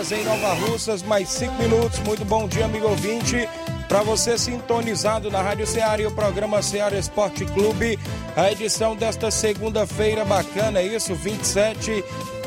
Horas em Nova Russas, mais 5 minutos. Muito bom dia, amigo ouvinte. Para você sintonizado na Rádio Ceará e o programa Ceará Esporte Clube, a edição desta segunda-feira bacana, é isso, 27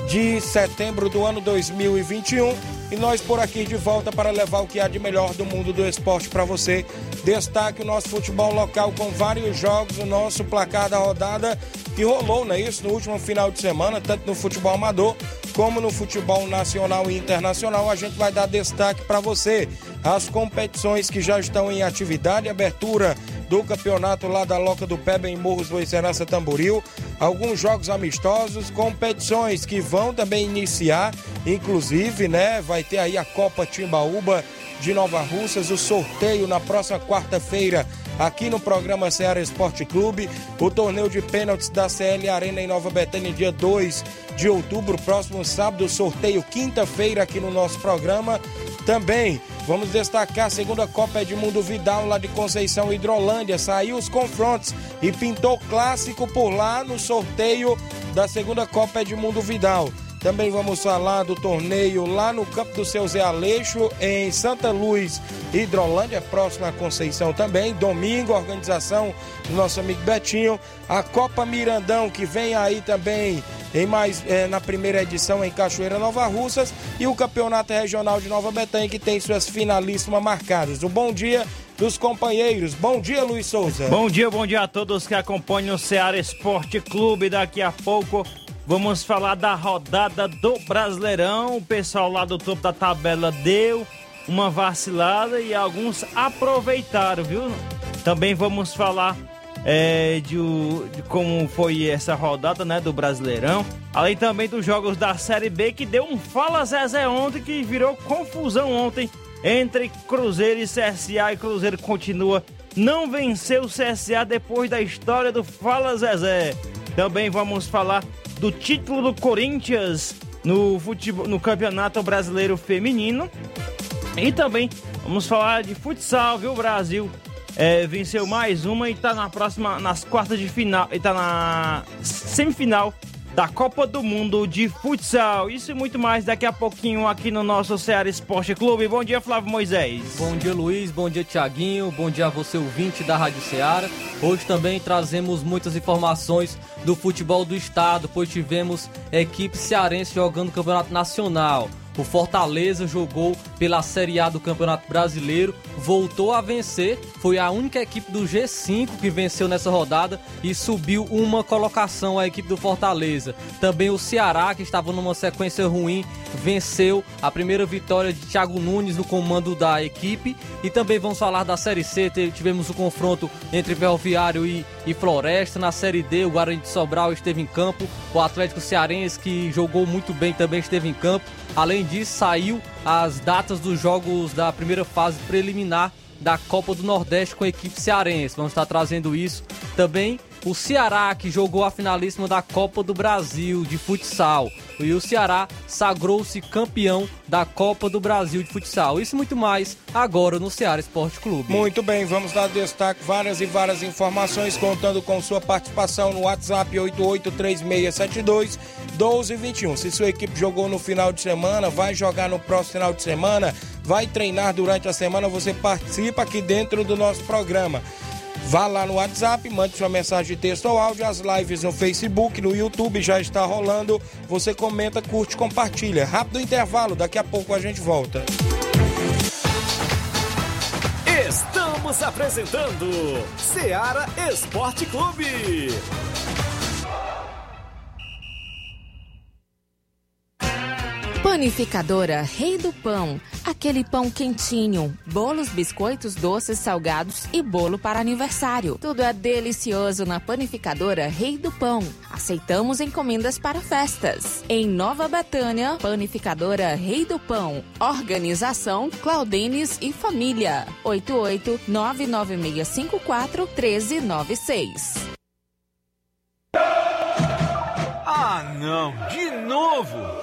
de setembro do ano 2021. E nós por aqui de volta para levar o que há de melhor do mundo do esporte para você. Destaque o nosso futebol local com vários jogos, o nosso placar da rodada que rolou, não é isso, no último final de semana, tanto no futebol amador como no futebol nacional e internacional, a gente vai dar destaque para você. As competições que já estão em atividade, abertura do campeonato lá da Loca do Peba em Morros do Icerança Tamboril, alguns jogos amistosos, competições que vão também iniciar, inclusive, né, vai ter aí a Copa Timbaúba de Nova Russas, o sorteio na próxima quarta-feira aqui no programa Ceará Esporte Clube, o torneio de pênaltis da CL Arena em Nova Betânia, dia 2 de outubro, próximo sábado, sorteio quinta-feira aqui no nosso programa. Também vamos destacar a segunda Copa Edmundo Vidal lá de Conceição Hidrolândia. Saiu os confrontos e pintou clássico por lá no sorteio da segunda Copa Edmundo Vidal. Também vamos falar do torneio lá no campo do seu Zé Aleixo, em Santa Luz, Hidrolândia, próxima à Conceição também. Domingo, organização do nosso amigo Betinho. A Copa Mirandão, que vem aí também em mais é, na primeira edição em Cachoeira Nova Russas. E o Campeonato Regional de Nova Betânia, que tem suas finalíssimas marcadas. O bom dia dos companheiros. Bom dia, Luiz Souza. Bom dia, bom dia a todos que acompanham o Ceará Esporte Clube. Daqui a pouco Vamos falar da rodada do Brasileirão. O pessoal lá do topo da tabela deu uma vacilada e alguns aproveitaram, viu? Também vamos falar é, de, de, como foi essa rodada né, do Brasileirão. Além também dos jogos da Série B, que deu um Fala Zezé ontem, que virou confusão ontem entre Cruzeiro e CSA. E Cruzeiro continua não venceu o CSA depois da história do Fala Zezé. Também vamos falar do título do Corinthians no, futebol, no Campeonato Brasileiro Feminino. E também vamos falar de futsal, viu? O Brasil é, venceu mais uma e está na próxima, nas quartas de final, e tá na semifinal da Copa do Mundo de Futsal. Isso e muito mais daqui a pouquinho aqui no nosso Ceará Esporte Clube. Bom dia, Flávio Moisés. Bom dia, Luiz. Bom dia, Tiaguinho. Bom dia a você, ouvinte da Rádio Ceará. Hoje também trazemos muitas informações do futebol do estado, pois tivemos equipe cearense jogando campeonato nacional. O Fortaleza jogou pela Série A do Campeonato Brasileiro, voltou a vencer, foi a única equipe do G5 que venceu nessa rodada e subiu uma colocação a equipe do Fortaleza. Também o Ceará, que estava numa sequência ruim, venceu a primeira vitória de Thiago Nunes no comando da equipe. E também vamos falar da Série C, tivemos o confronto entre Ferroviário e, e Floresta. Na Série D, o Guarani de Sobral esteve em campo, o Atlético Cearense, que jogou muito bem, também esteve em campo. Além disso, saiu as datas dos jogos da primeira fase preliminar da Copa do Nordeste com a equipe cearense. Vamos estar trazendo isso também. O Ceará, que jogou a finalíssima da Copa do Brasil de futsal. E o Ceará sagrou-se campeão da Copa do Brasil de futsal. Isso e muito mais agora no Ceará Esporte Clube. Muito bem, vamos dar destaque várias e várias informações contando com sua participação no WhatsApp 883672 1221. Se sua equipe jogou no final de semana, vai jogar no próximo final de semana, vai treinar durante a semana, você participa aqui dentro do nosso programa. Vá lá no WhatsApp, mande sua mensagem de texto ou áudio. As lives no Facebook, no YouTube já está rolando. Você comenta, curte, compartilha. Rápido intervalo, daqui a pouco a gente volta. Estamos apresentando Seara Esporte Clube. Panificadora Rei do Pão. Aquele pão quentinho, bolos, biscoitos, doces, salgados e bolo para aniversário. Tudo é delicioso na Panificadora Rei do Pão. Aceitamos encomendas para festas. Em Nova Betânia, Panificadora Rei do Pão. Organização Claudenes e Família. 88 99654 1396. Ah, não, de novo!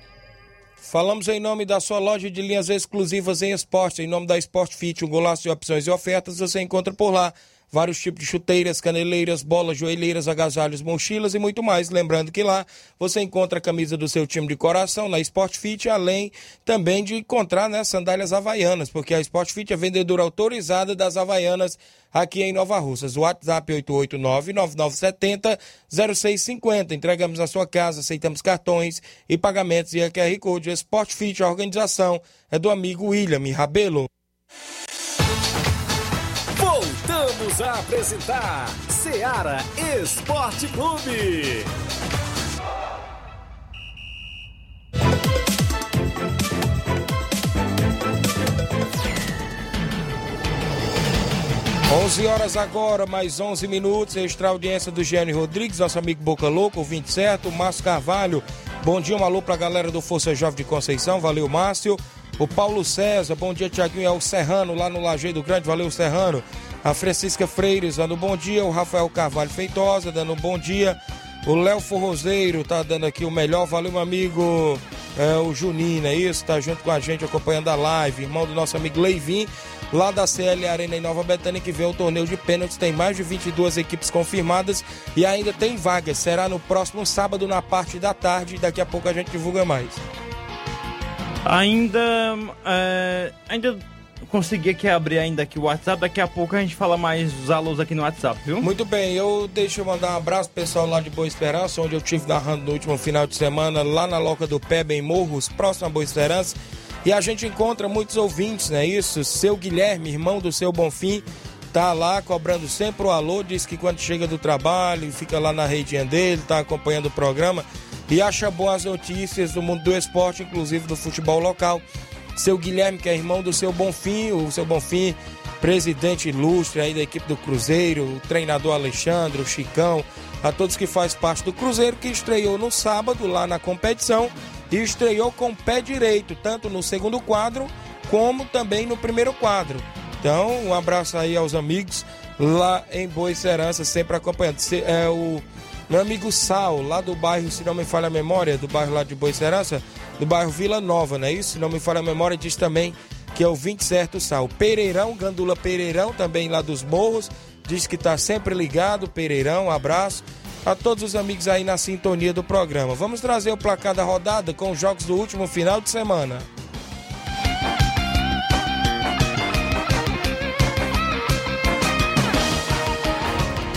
Falamos em nome da sua loja de linhas exclusivas em esporte, em nome da Sport Fit, um golaço de opções e ofertas você encontra por lá. Vários tipos de chuteiras, caneleiras, bolas, joelheiras, agasalhos, mochilas e muito mais. Lembrando que lá você encontra a camisa do seu time de coração na Sport Fit, além também de encontrar né, sandálias havaianas, porque a Sport Fit é vendedora autorizada das havaianas aqui em Nova Russas. WhatsApp 889-9970-0650. Entregamos na sua casa, aceitamos cartões e pagamentos e a QR Code. Sport Fit, a organização é do amigo William Rabelo. Voltamos a apresentar Seara Esporte Clube. 11 horas agora, mais 11 minutos. Extra audiência do Gênio Rodrigues, nosso amigo Boca Louco, ouvinte certo. Márcio Carvalho, bom dia, um alô pra galera do Força Jovem de Conceição, valeu, Márcio. O Paulo César, bom dia, Tiaguinho, é o Serrano, lá no Lajeiro Grande, valeu, Serrano. A Francisca Freires, dando bom dia. O Rafael Carvalho Feitosa, dando bom dia. O Léo Forrozeiro tá dando aqui o melhor, valeu, meu amigo. É, o Juninho, é isso? Tá junto com a gente acompanhando a live. Irmão do nosso amigo Leivin lá da CL Arena em Nova Betânia, que vê o torneio de pênaltis. Tem mais de 22 equipes confirmadas e ainda tem vagas. Será no próximo sábado, na parte da tarde. Daqui a pouco a gente divulga mais. Ainda. É, ainda consegui aqui abrir ainda aqui o WhatsApp. Daqui a pouco a gente fala mais os alôs aqui no WhatsApp, viu? Muito bem, eu deixo eu mandar um abraço pro pessoal lá de Boa Esperança, onde eu tive narrando no último final de semana, lá na Loca do Pé, em Morros, próximo a Boa Esperança. E a gente encontra muitos ouvintes, não é isso? Seu Guilherme, irmão do seu Bonfim, tá lá cobrando sempre o alô, diz que quando chega do trabalho, fica lá na redinha dele, tá acompanhando o programa e acha boas notícias do mundo do esporte, inclusive do futebol local. Seu Guilherme, que é irmão do seu Bonfim, o seu Bonfim, presidente ilustre aí da equipe do Cruzeiro, o treinador Alexandre, o Chicão, a todos que faz parte do Cruzeiro, que estreou no sábado lá na competição e estreou com o pé direito, tanto no segundo quadro como também no primeiro quadro. Então, um abraço aí aos amigos lá em Boa Serança, sempre acompanhando. É o meu amigo Sal, lá do bairro, se não me falha a memória, do bairro lá de Boa Serança, do bairro Vila Nova, não é isso? Se não me falha a memória, diz também que é o 20 certo Sal. Pereirão, Gandula Pereirão, também lá dos morros, diz que está sempre ligado, Pereirão, um abraço a todos os amigos aí na sintonia do programa. Vamos trazer o placar da rodada com os jogos do último final de semana.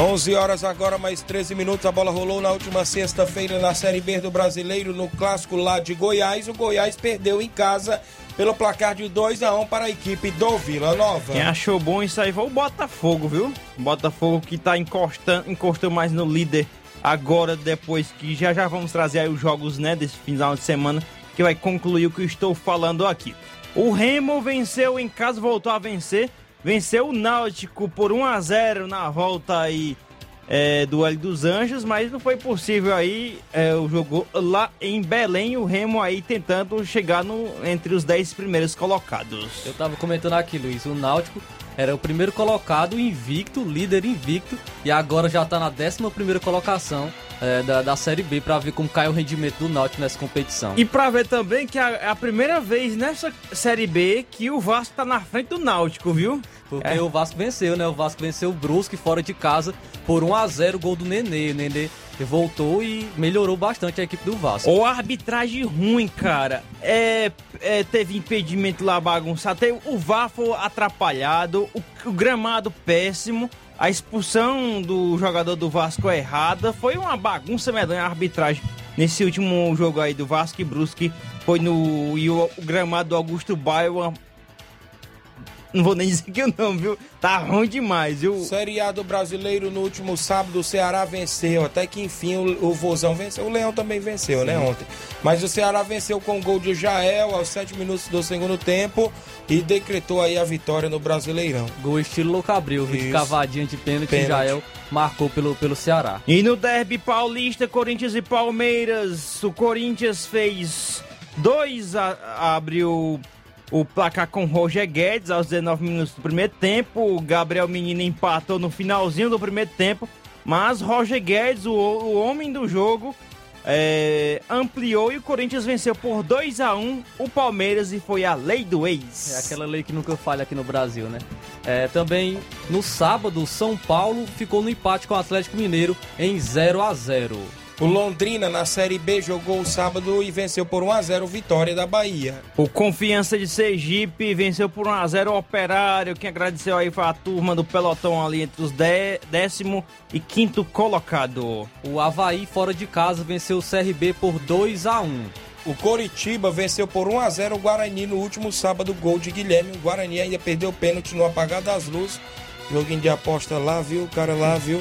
11 horas agora, mais 13 minutos. A bola rolou na última sexta-feira na Série B do Brasileiro, no clássico lá de Goiás. O Goiás perdeu em casa pelo placar de 2 a 1 para a equipe do Vila Nova. Quem achou bom isso aí foi o Botafogo, viu? Botafogo que está encostando, encostando mais no líder agora, depois que já já vamos trazer aí os jogos, né, desse final de semana, que vai concluir o que eu estou falando aqui. O Remo venceu em casa, voltou a vencer venceu o Náutico por 1 a 0 na volta aí é, do Hélio dos Anjos, mas não foi possível aí é, o jogo lá em Belém, o Remo aí tentando chegar no, entre os 10 primeiros colocados. Eu tava comentando aqui, Luiz, o Náutico era o primeiro colocado invicto, líder invicto, e agora já tá na 11 primeira colocação é, da, da Série B para ver como cai o rendimento do Náutico nessa competição. E para ver também que é a primeira vez nessa Série B que o Vasco tá na frente do Náutico, viu? Porque é. o Vasco venceu, né? O Vasco venceu o Brusque fora de casa por 1 a 0 gol do Nenê. O Nenê voltou e melhorou bastante a equipe do Vasco. Ou arbitragem ruim, cara. É, é, teve impedimento lá bagunçado, teve o VAR foi atrapalhado, o, o gramado péssimo a expulsão do jogador do Vasco é errada. Foi uma bagunça medonha a arbitragem nesse último jogo aí do Vasco e Brusque. Foi no e o, o gramado do Augusto Baio, uma não vou nem dizer que não, viu? Tá ruim demais, viu? Série A do brasileiro no último sábado, o Ceará venceu. Até que enfim o, o Vozão venceu. O Leão também venceu, né, Sim. né, ontem. Mas o Ceará venceu com o gol de Jael aos 7 minutos do segundo tempo e decretou aí a vitória no Brasileirão. Gol estilo Louco Abril, de cavadinha de pênalti, pênalti. Jael marcou pelo, pelo Ceará. E no derby paulista, Corinthians e Palmeiras, o Corinthians fez 2 abriu o placar com Roger Guedes aos 19 minutos do primeiro tempo. O Gabriel Menino empatou no finalzinho do primeiro tempo. Mas Roger Guedes, o, o homem do jogo, é, ampliou e o Corinthians venceu por 2 a 1 o Palmeiras e foi a lei do ex. É aquela lei que nunca falha aqui no Brasil, né? É, também no sábado, São Paulo ficou no empate com o Atlético Mineiro em 0 a 0 o Londrina na Série B jogou o sábado e venceu por 1 a 0 Vitória da Bahia. O Confiança de Sergipe venceu por 1 a 0 o Operário. Quem agradeceu aí foi a turma do pelotão ali entre os décimo e quinto colocado. O Havaí fora de casa venceu o CRB por 2 a 1. O Coritiba venceu por 1 a 0 o Guarani no último sábado, gol de Guilherme. O Guarani ainda perdeu o pênalti no apagar das luzes. Joguinho de aposta lá, viu? O cara lá, viu?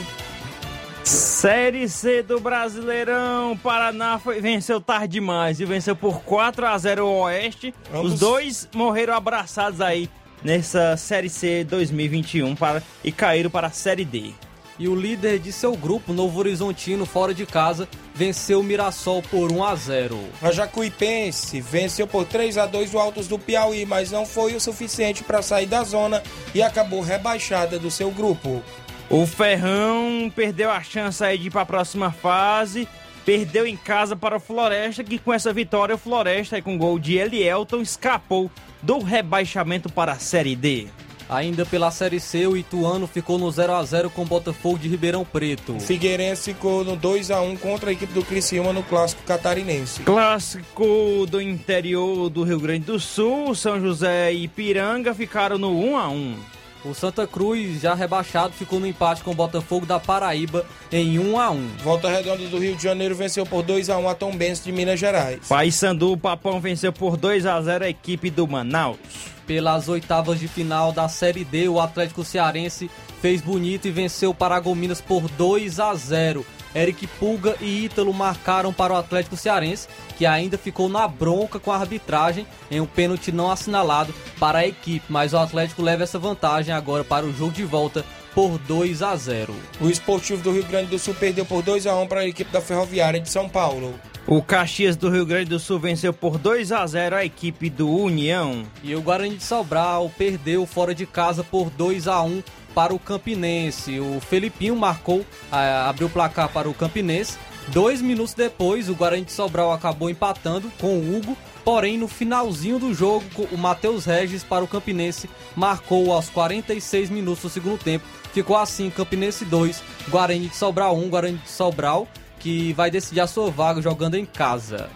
Série C do Brasileirão, Paraná foi, venceu tarde demais e venceu por 4 a 0 o Oeste. Vamos. Os dois morreram abraçados aí nessa Série C 2021 para, e caíram para a Série D. E o líder de seu grupo, Novo Horizontino, fora de casa, venceu o Mirassol por 1 a 0. A Jacuipense venceu por 3 a 2 o Altos do Piauí, mas não foi o suficiente para sair da zona e acabou rebaixada do seu grupo. O Ferrão perdeu a chance aí de ir para a próxima fase. Perdeu em casa para o Floresta, que com essa vitória, o Floresta, com gol de Elielton, escapou do rebaixamento para a Série D. Ainda pela Série C, o Ituano ficou no 0 a 0 com o Botafogo de Ribeirão Preto. Figueirense ficou no 2 a 1 contra a equipe do Criciúma no Clássico Catarinense. Clássico do interior do Rio Grande do Sul, São José e Piranga ficaram no 1 a 1. O Santa Cruz, já rebaixado, ficou no empate com o Botafogo da Paraíba em 1 a 1 Volta Redonda do Rio de Janeiro venceu por 2 a 1 a Tom Benz de Minas Gerais. Paysandu, Papão venceu por 2 a 0 a equipe do Manaus. Pelas oitavas de final da Série D, o Atlético Cearense fez bonito e venceu o Paragominas por 2 a 0. Eric Pulga e Ítalo marcaram para o Atlético Cearense, que ainda ficou na bronca com a arbitragem em um pênalti não assinalado para a equipe, mas o Atlético leva essa vantagem agora para o jogo de volta por 2 a 0. O Esportivo do Rio Grande do Sul perdeu por 2 a 1 para a equipe da Ferroviária de São Paulo. O Caxias do Rio Grande do Sul venceu por 2 a 0 a equipe do União. E o Guarani de Sobral perdeu fora de casa por 2 a 1 para o Campinense. O Felipinho marcou, abriu o placar para o Campinense. Dois minutos depois, o Guarani de Sobral acabou empatando com o Hugo. Porém, no finalzinho do jogo, o Matheus Regis para o Campinense marcou aos 46 minutos do segundo tempo. Ficou assim, Campinense 2, Guarani de Sobral 1, Guarani de Sobral, que vai decidir a sua vaga jogando em casa.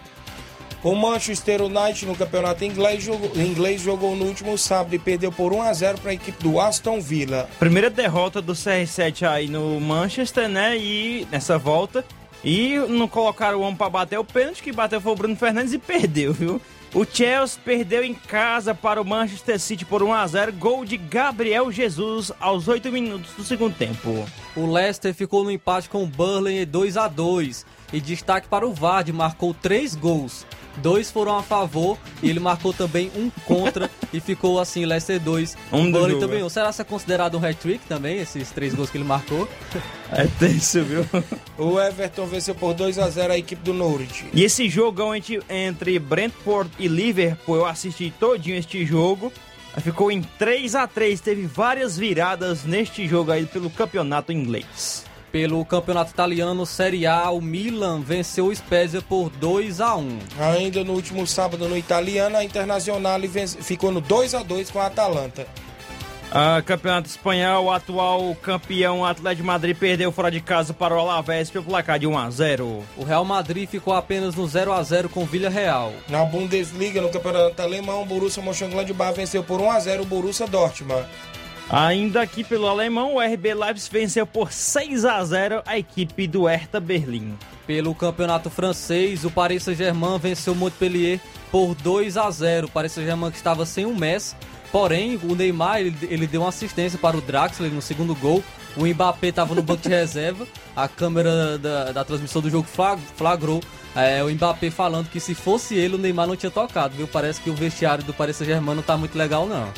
O Manchester United no campeonato inglês jogou, inglês jogou no último sábado e perdeu por 1 a 0 para a equipe do Aston Villa. Primeira derrota do CR7 aí no Manchester, né? E nessa volta. E não colocaram o homem para bater o pênalti, que bateu foi o Bruno Fernandes e perdeu, viu? O Chelsea perdeu em casa para o Manchester City por 1 a 0, gol de Gabriel Jesus aos 8 minutos do segundo tempo. O Leicester ficou no empate com o Burnley 2 a 2 E destaque para o Vardy, marcou três gols. Dois foram a favor e ele marcou também um contra e ficou assim, Leicester 2, Um do também é. um. Será que é considerado um hat-trick também, esses três gols que ele marcou? É tenso, viu? O Everton venceu por 2 a 0 a equipe do Norwich. E esse jogão entre, entre Brentford e Liverpool, eu assisti todinho este jogo. Ficou em 3 a 3 teve várias viradas neste jogo aí pelo campeonato inglês. Pelo campeonato italiano Série A, o Milan venceu o Spezia por 2 a 1 Ainda no último sábado no italiano, a Internacional vence- ficou no 2 a 2 com a Atalanta. Ah, campeonato espanhol, o atual campeão Atlético de Madrid perdeu fora de casa para o Alavés pelo placar de 1 a 0. O Real Madrid ficou apenas no 0 a 0 com o Villarreal. Na Bundesliga, no campeonato alemão, o Borussia Mönchengladbach venceu por 1 a 0 o Borussia Dortmund. Ainda aqui pelo alemão, o RB Leipzig venceu por 6 a 0 a equipe do Hertha Berlim. Pelo campeonato francês, o Paris Saint-Germain venceu o Montpellier por 2 a 0. O Paris Saint-Germain que estava sem um Messi, porém o Neymar ele, ele deu uma assistência para o Draxler no segundo gol. O Mbappé estava no banco de reserva. A câmera da, da transmissão do jogo flag- flagrou é, o Mbappé falando que se fosse ele, o Neymar não tinha tocado, viu? Parece que o vestiário do Paris Saint-Germain não tá muito legal, não.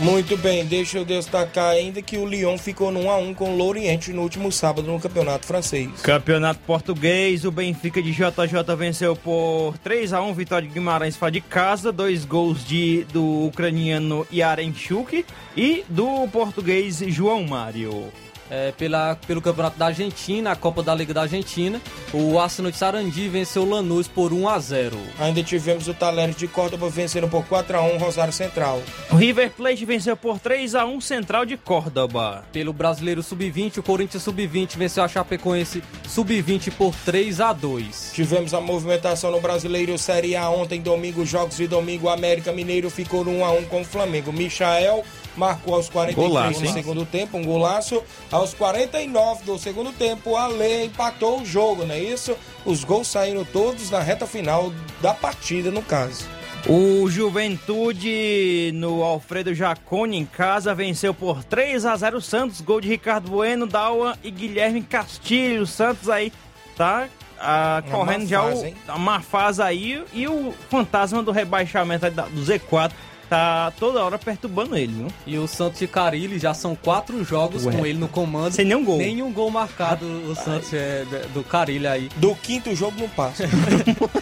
Muito bem, deixa eu destacar ainda que o Lyon ficou 1 a 1 com o Lorient no último sábado no campeonato francês. Campeonato português, o Benfica de JJ venceu por 3 a 1 Vitória de Guimarães fora de casa, dois gols de, do ucraniano Yarenchuk e do português João Mário. É, pela, pelo Campeonato da Argentina, a Copa da Liga da Argentina, o Arsenal de Sarandi venceu o Lanús por 1 a 0. Ainda tivemos o Talheres de Córdoba vencendo por 4 a 1 Rosário Central. O River Plate venceu por 3 a 1 Central de Córdoba. Pelo Brasileiro Sub-20, o Corinthians Sub-20 venceu a Chapecoense Sub-20 por 3 a 2. Tivemos a movimentação no Brasileiro Série A ontem, domingo, jogos de domingo, América Mineiro ficou no 1 a 1 com o Flamengo. Michael marcou aos 43 Golaço, do hein? segundo tempo, um golaço. Aos 49 do segundo tempo, a Lê empatou o jogo, não é isso? Os gols saíram todos na reta final da partida, no caso. O Juventude no Alfredo Jaconi em casa venceu por 3 a 0 o Santos, gol de Ricardo Bueno, Daua e Guilherme Castilho. O Santos aí tá ah, Uma correndo má já fase, o, hein? a má fase aí e o fantasma do rebaixamento do Z4 tá toda hora perturbando ele, viu? E o Santos de Carilli já são quatro jogos Ué. com ele no comando. Sem nenhum gol. Nenhum gol marcado o Santos é, do Carilli aí. Do quinto jogo não passa.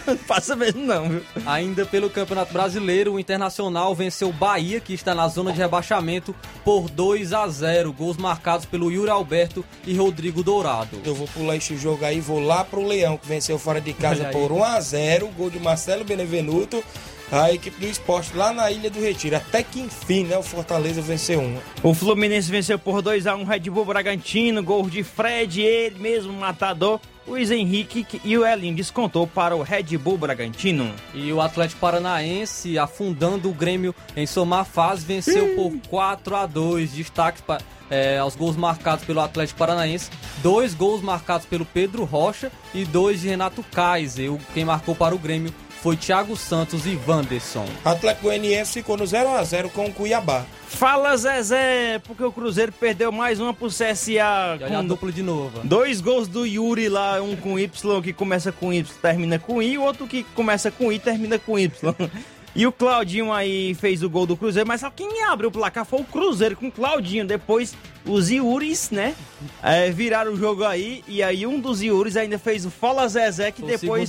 Não passa mesmo não, viu? Ainda pelo Campeonato Brasileiro, o Internacional venceu o Bahia, que está na zona de rebaixamento, por 2 a 0. Gols marcados pelo Yuri Alberto e Rodrigo Dourado. Eu vou pular este jogo aí, vou lá pro Leão, que venceu fora de casa por 1 a 0 gol de Marcelo Benevenuto. A equipe do esporte lá na Ilha do Retiro. Até que enfim, né? O Fortaleza venceu uma. O Fluminense venceu por 2 a 1 Red Bull Bragantino, gol de Fred, ele mesmo matador. Luiz Henrique e o Elinho descontou para o Red Bull Bragantino. E o Atlético Paranaense, afundando o Grêmio em sua má fase, venceu por 4 a 2 Destaques pa- é, aos gols marcados pelo Atlético Paranaense. Dois gols marcados pelo Pedro Rocha e dois de Renato Kaiser. O- Quem marcou para o Grêmio foi Thiago Santos e Wanderson. Atlético Goianiense ficou no 0 a 0 com o Cuiabá. Fala Zezé, porque o Cruzeiro perdeu mais uma pro CSA. E olha a com dupla de novo. Dois gols do Yuri lá, um com Y que começa com Y termina com I, o outro que começa com I termina com Y. E o Claudinho aí fez o gol do Cruzeiro, mas só quem abriu o placar foi o Cruzeiro com o Claudinho. Depois os Iuris, né, é, viraram o jogo aí. E aí um dos Iuris ainda fez o Fala Zezé, que O depois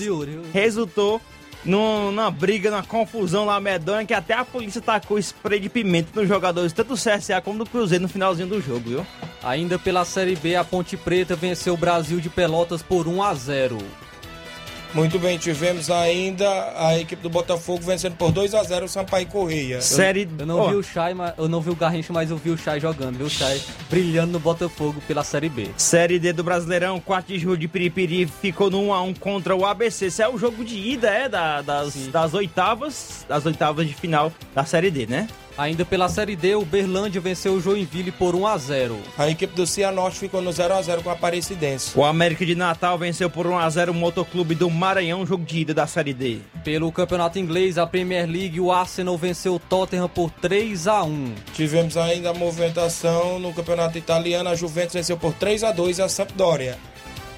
resultou numa briga, numa confusão lá medonha, que até a polícia tacou spray de pimenta nos jogadores, tanto do CSA como do Cruzeiro no finalzinho do jogo, viu? Ainda pela Série B, a Ponte Preta venceu o Brasil de Pelotas por 1 a 0. Muito bem, tivemos ainda a equipe do Botafogo vencendo por 2 a 0 o Sampaio Correia. Série Eu não Ó, vi o Chay, mas eu não vi o Garrincha, mas eu vi o Chay jogando, viu? O Chay brilhando no Botafogo pela Série B. Série D do Brasileirão, 4 de julho de Piripiri, ficou no 1x1 contra o ABC. Esse é o jogo de ida, é? Da- das, Sim. das oitavas. Das oitavas de final da Série D, né? Ainda pela Série D, o Berlândia venceu o Joinville por 1 a 0. A equipe do Cianorte ficou no 0 a 0 com a Aparecidense. O América de Natal venceu por 1x0 o Motoclube do Maranhão, jogo de ida da Série D. Pelo Campeonato Inglês, a Premier League, o Arsenal venceu o Tottenham por 3 a 1. Tivemos ainda a movimentação no campeonato italiano. A Juventus venceu por 3 a 2 a Sampdoria.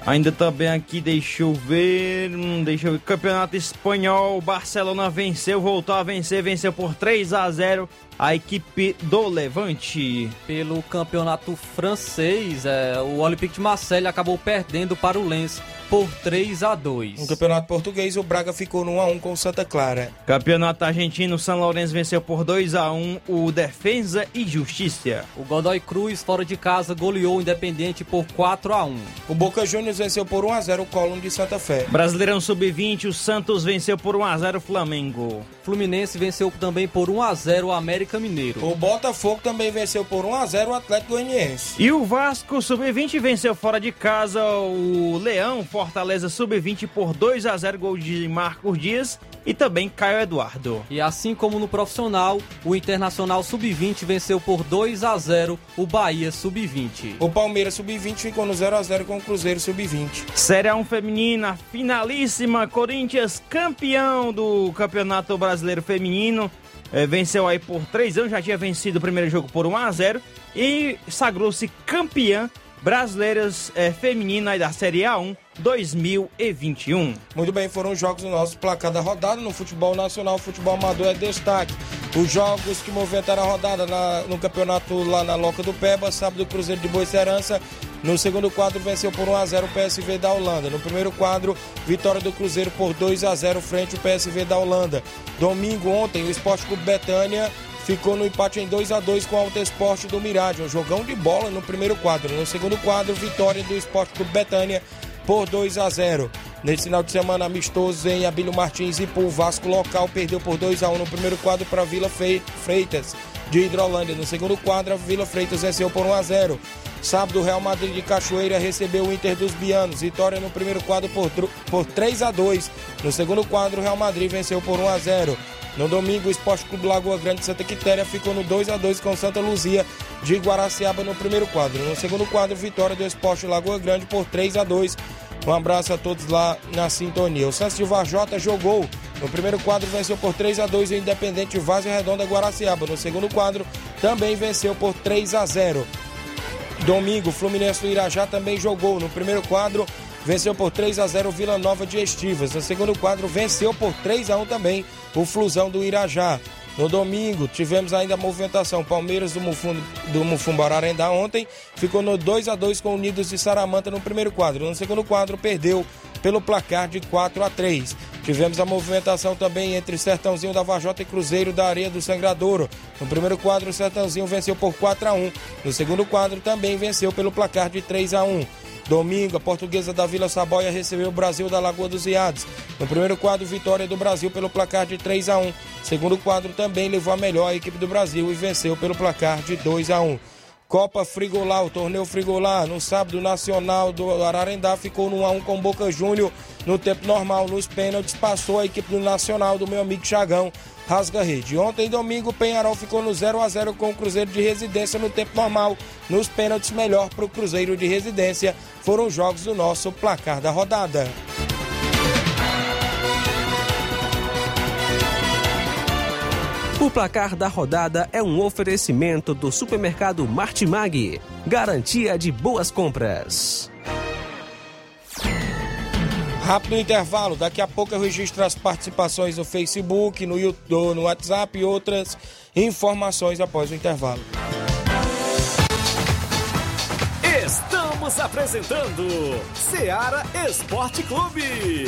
Ainda também aqui, deixa eu ver. Hum, deixa eu ver. Campeonato Espanhol, Barcelona venceu, voltou a vencer, venceu por 3 a 0 a equipe do Levante. Pelo campeonato francês, é, o Olympique de Marseille acabou perdendo para o Lens por 3 a 2. No Campeonato Português, o Braga ficou no 1 a 1 com o Santa Clara. Campeonato Argentino, São Lourenço venceu por 2 a 1 o Defensa e Justiça. O Godoy Cruz, fora de casa, goleou o Independente por 4 a 1. O Boca Juniors venceu por 1 a 0 o Colón de Santa Fé. Brasileirão Sub-20, o Santos venceu por 1 a 0 o Flamengo. Fluminense venceu também por 1 a 0 o América Mineiro. O Botafogo também venceu por 1 a 0 o Atlético Goianiense. E o Vasco Sub-20 venceu fora de casa o Leão Fortaleza Sub-20 por 2 a 0 gol de Marcos Dias e também Caio Eduardo. E assim como no profissional, o Internacional Sub-20 venceu por 2 a 0 o Bahia Sub-20. O Palmeiras Sub-20 ficou no 0 a 0 com o Cruzeiro Sub-20. Série 1 feminina, finalíssima, Corinthians campeão do Campeonato Brasileiro Feminino. É, venceu aí por 3 anos, já tinha vencido o primeiro jogo por 1 a 0 e sagrou-se campeã brasileiras é, da Série A1 2021. Muito bem, foram os jogos do nosso placar da rodada. No futebol nacional, futebol amador é destaque. Os jogos que movimentaram a rodada na, no campeonato lá na Loca do Peba, sábado o Cruzeiro de Boicerança. No segundo quadro venceu por 1 a 0 o PSV da Holanda. No primeiro quadro, vitória do Cruzeiro por 2 a 0 frente ao PSV da Holanda. Domingo ontem, o Esporte Clube Betânia ficou no empate em 2 a 2 com o Alto Esporte do Mirade. Um jogão de bola no primeiro quadro. No segundo quadro, vitória do Esporte Clube Betânia por 2 a 0. Nesse final de semana amistoso em Abílio Martins e o Vasco local perdeu por 2 a 1 no primeiro quadro para Vila Freitas de Hidrolândia. No segundo quadro, a Vila Freitas venceu por 1 a 0. Sábado, o Real Madrid de Cachoeira recebeu o Inter dos Bianos. Vitória no primeiro quadro por, por 3 a 2. No segundo quadro, o Real Madrid venceu por 1 a 0. No domingo, o Esporte Clube Lagoa Grande de Santa Quitéria ficou no 2 a 2 com Santa Luzia de Guaraciaba no primeiro quadro. No segundo quadro, vitória do Esporte Lagoa Grande por 3 a 2. Um abraço a todos lá na sintonia. O Santos de Varjota jogou. No primeiro quadro venceu por 3 a 2 o Independente Vazio Redonda Guaraciaba. No segundo quadro também venceu por 3 a 0. Domingo, Fluminense do Irajá também jogou. No primeiro quadro venceu por 3 a 0 o Vila Nova de Estivas. No segundo quadro venceu por 3 a 1 também o Flusão do Irajá. No domingo, tivemos ainda a movimentação. Palmeiras do, Mufum, do Mufumbararendá ontem ficou no 2 a 2 com Unidos de Saramanta no primeiro quadro. No segundo quadro, perdeu pelo placar de 4 a 3. Tivemos a movimentação também entre Sertãozinho da Vajota e Cruzeiro da Areia do Sangradouro. No primeiro quadro, Sertãozinho venceu por 4 a 1. No segundo quadro, também venceu pelo placar de 3 a 1. Domingo, a portuguesa da Vila Saboia recebeu o Brasil da Lagoa dos Iados. No primeiro quadro, vitória do Brasil pelo placar de 3 a 1. Segundo quadro, também levou a melhor a equipe do Brasil e venceu pelo placar de 2 a 1. Copa Frigolá, o torneio Frigolá, no sábado nacional do Ararendá, ficou no 1x1 com Boca Júnior no tempo normal. Nos pênaltis, passou a equipe do Nacional do meu amigo Chagão, rasga rede. Ontem, domingo, Penharol ficou no 0 a 0 com o Cruzeiro de Residência no tempo normal. Nos pênaltis, melhor para o Cruzeiro de Residência. Foram os jogos do nosso placar da rodada. O placar da rodada é um oferecimento do supermercado Martimag. Garantia de boas compras. Rápido intervalo, daqui a pouco eu registro as participações no Facebook, no YouTube, no WhatsApp e outras informações após o intervalo. Estamos apresentando Seara Esporte Clube.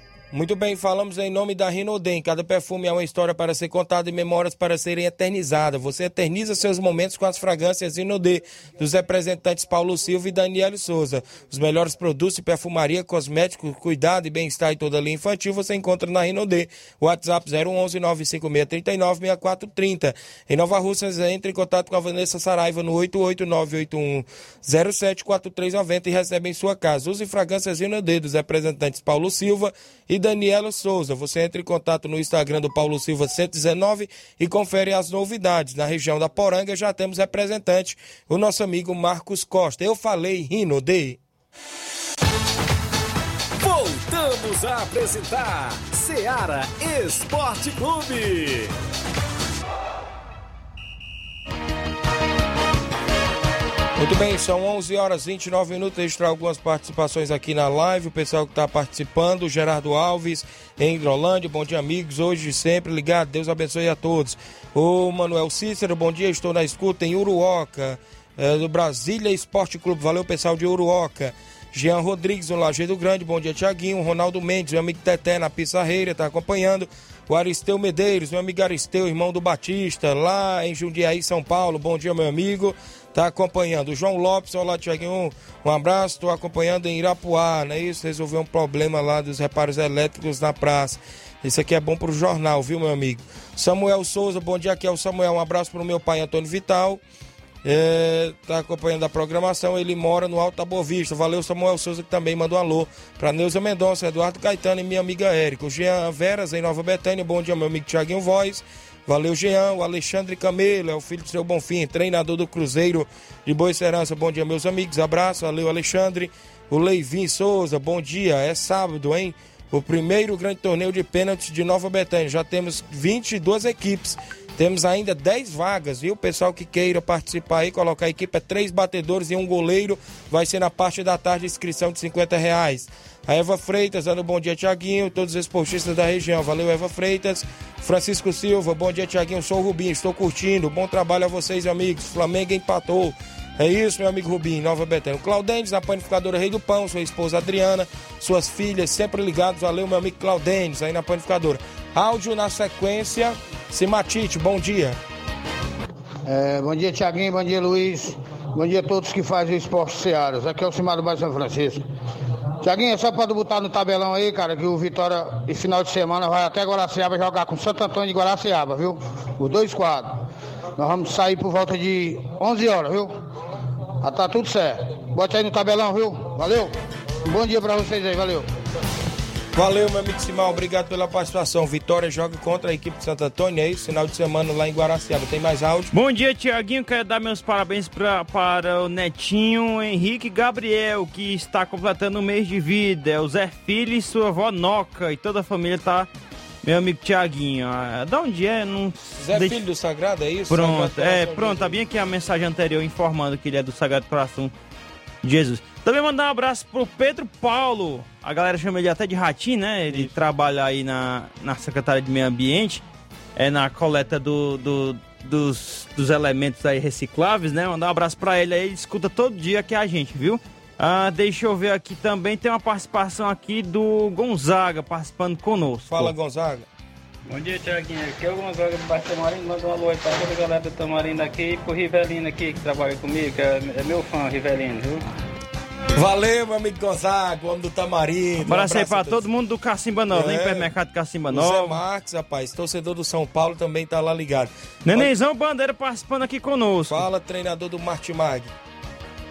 Muito bem, falamos em nome da Rinodem. Cada perfume é uma história para ser contada e memórias para serem eternizadas. Você eterniza seus momentos com as fragrâncias Rinodê dos representantes Paulo Silva e Daniel Souza. Os melhores produtos de perfumaria, cosméticos, cuidado e bem-estar e toda a linha infantil você encontra na Rinodê. WhatsApp 011 95639 6430. Em Nova Russas, entre em contato com a Vanessa Saraiva no 88981 074390 e recebe em sua casa. Use fragrâncias Rinodê dos representantes Paulo Silva e Daniela Souza. Você entra em contato no Instagram do Paulo Silva 119 e confere as novidades. Na região da Poranga já temos representante, o nosso amigo Marcos Costa. Eu falei Rino de. Voltamos a apresentar Seara Esporte Clube. Muito bem, são 11 horas e 29 minutos. Registrar algumas participações aqui na live. O pessoal que está participando, Gerardo Alves, em Hidrolândia. Bom dia, amigos. Hoje e sempre ligado. Deus abençoe a todos. O Manuel Cícero, bom dia. Estou na escuta em Uruoca, é, do Brasília Esporte Clube. Valeu, pessoal de Uruoca. Jean Rodrigues, no Lajeado Grande. Bom dia, Tiaguinho. Ronaldo Mendes, meu amigo Teté, na Pissarreira, está acompanhando. O Aristeu Medeiros, meu amigo Aristeu, irmão do Batista, lá em Jundiaí, São Paulo. Bom dia, meu amigo tá acompanhando. O João Lopes, olá, Tiaguinho, um abraço, estou acompanhando em Irapuá, não é isso? Resolveu um problema lá dos reparos elétricos na praça. Isso aqui é bom para o jornal, viu, meu amigo? Samuel Souza, bom dia, aqui é o Samuel, um abraço para o meu pai Antônio Vital. É, tá acompanhando a programação, ele mora no Alto da Boa Vista. Valeu, Samuel Souza, que também mandou um alô para Neuza Mendonça, Eduardo Caetano e minha amiga Érica. O Jean Veras, em Nova Betânia, bom dia, meu amigo Tiaguinho Voz. Valeu, Jean. O Alexandre Camelo é o filho do seu Bonfim, treinador do Cruzeiro de Boa Serança. Bom dia, meus amigos. Abraço. Valeu, Alexandre. O Leivin Souza, bom dia. É sábado, hein? O primeiro grande torneio de pênaltis de Nova Betânia. Já temos 22 equipes. Temos ainda 10 vagas, viu? Pessoal que queira participar aí, colocar a equipe é três batedores e um goleiro. Vai ser na parte da tarde, inscrição de 50 reais. A Eva Freitas, dando bom dia, Tiaguinho. Todos os esportistas da região. Valeu, Eva Freitas. Francisco Silva, bom dia, Tiaguinho. Sou o Rubinho, estou curtindo. Bom trabalho a vocês, amigos. Flamengo empatou. É isso, meu amigo Rubinho, Nova Betânia. Claudênis, na panificadora Rei do Pão, sua esposa Adriana, suas filhas sempre ligados. Valeu, meu amigo Claudênis, aí na panificadora. Áudio na sequência. Simatite, bom dia. É, bom dia, Tiaguinho. Bom dia, Luiz. Bom dia a todos que fazem o esporte Searas. Aqui é o Cimar do Bairro São Francisco. Tiaguinho, só pode botar no tabelão aí, cara, que o Vitória, esse final de semana, vai até Guaraciaba jogar com Santo Antônio de Guaraciaba, viu? Os dois quadros. Nós vamos sair por volta de 11 horas, viu? Já tá tudo certo. Bote aí no tabelão, viu? Valeu. Um bom dia pra vocês aí, valeu. Valeu, meu amigo Simão, obrigado pela participação. Vitória joga contra a equipe de Santo Antônio, é isso? Final de semana lá em Guaraciaba. Tem mais áudio? Bom dia, Tiaguinho. Quero dar meus parabéns pra, para o netinho Henrique Gabriel, que está completando um mês de vida. É o Zé Filho e sua avó Noca. E toda a família tá. Meu amigo Tiaguinho. Ah, Da onde é? Não... Zé Filho do Sagrado, é isso? Pronto, Sagrado é, pronto, tá bem aqui a mensagem anterior informando que ele é do Sagrado Coração de Jesus. Também mandar um abraço pro Pedro Paulo, a galera chama ele até de Ratinho, né? Ele trabalha aí na, na Secretaria de Meio Ambiente, é na coleta do, do- dos, dos elementos aí recicláveis, né? Mandar um abraço pra ele aí, ele escuta todo dia aqui a gente, viu? Ah, deixa eu ver aqui também, tem uma participação aqui do Gonzaga participando conosco. Fala, Gonzaga. Bom dia, Tiaguinho. Aqui é o Gonzaga do Baixo Tamarindo. Manda um alô aí pra toda a galera do Tamarindo aqui e pro Rivelino aqui que trabalha comigo, que é, é meu fã, Rivelino, viu? Valeu, meu amigo Gonzaga, o homem do Tamarindo. Um abraço aí pra todo mundo do Cacimba Nova, né? É. Hipermercado Cacimba Nova. Marques, rapaz, torcedor do São Paulo, também tá lá ligado. Nenenzão Bandeira participando aqui conosco. Fala, treinador do Martimag.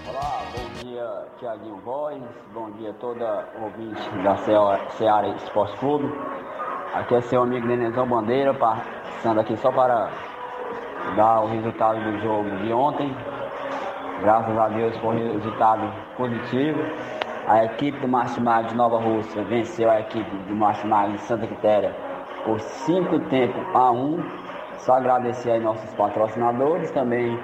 Olá, bom dia, Tiaguinho Voz. Bom dia a toda ouvinte da Seara Esporte Clube. Aqui é seu amigo Nenenzão Bandeira, passando aqui só para dar o resultado do jogo de ontem. Graças a Deus foi um resultado positivo. A equipe do Martimag de Nova Rússia venceu a equipe do Martimag de Santa Quitéria por cinco tempos a um. Só agradecer aí nossos patrocinadores, também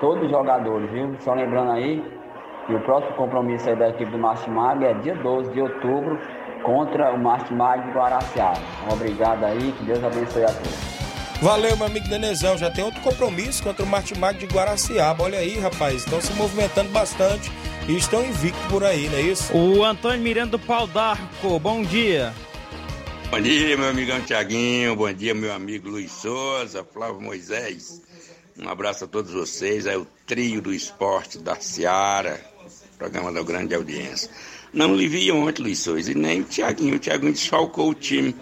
todos os jogadores, viu? Só lembrando aí que o próximo compromisso aí da equipe do Martimag é dia 12 de outubro contra o Martimag de Guaraciaba. Obrigado aí, que Deus abençoe a todos. Valeu, meu amigo Denezão. Já tem outro compromisso contra o Martimag de Guaraciaba. Olha aí, rapaz. Estão se movimentando bastante e estão invictos por aí, não é isso? O Antônio Miranda do Pau d'Arco, bom dia. Bom dia, meu amigão Tiaguinho. Bom dia, meu amigo Luiz Souza, Flávio Moisés. Um abraço a todos vocês. É o trio do esporte da Seara, programa da grande audiência. Não lhe vi ontem, Luiz Souza, e nem o Tiaguinho. O Tiaguinho desfalcou o time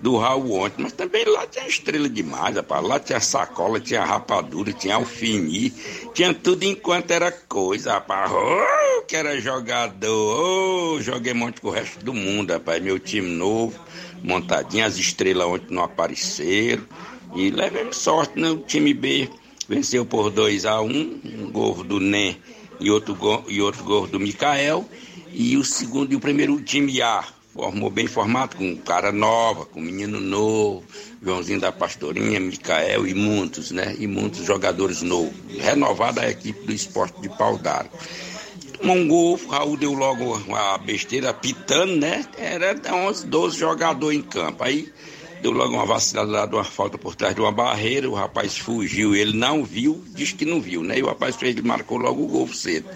do Raul ontem, mas também lá tinha estrela demais, rapaz. Lá tinha sacola, tinha rapadura, tinha alfini, tinha tudo enquanto era coisa, rapaz. Oh, que era jogador, oh, joguei muito com o resto do mundo, rapaz. Meu time novo, montadinho, as estrelas ontem não apareceram. E levemos sorte, né? O time B venceu por 2 a 1 um, um gol do Nen e outro gol, e outro gol do Mikael. E o segundo e o primeiro time A formou bem formado, com cara nova, com menino novo, Joãozinho da Pastorinha, Micael e muitos, né? E muitos jogadores novos. Renovada a equipe do esporte de pau d'água. Tomou um gol, Raul deu logo uma besteira pitando, né? Era 11, 12 jogadores em campo. Aí deu logo uma vacilada uma falta por trás de uma barreira, o rapaz fugiu, ele não viu, disse que não viu, né? E o rapaz fez, ele marcou logo o gol cedo.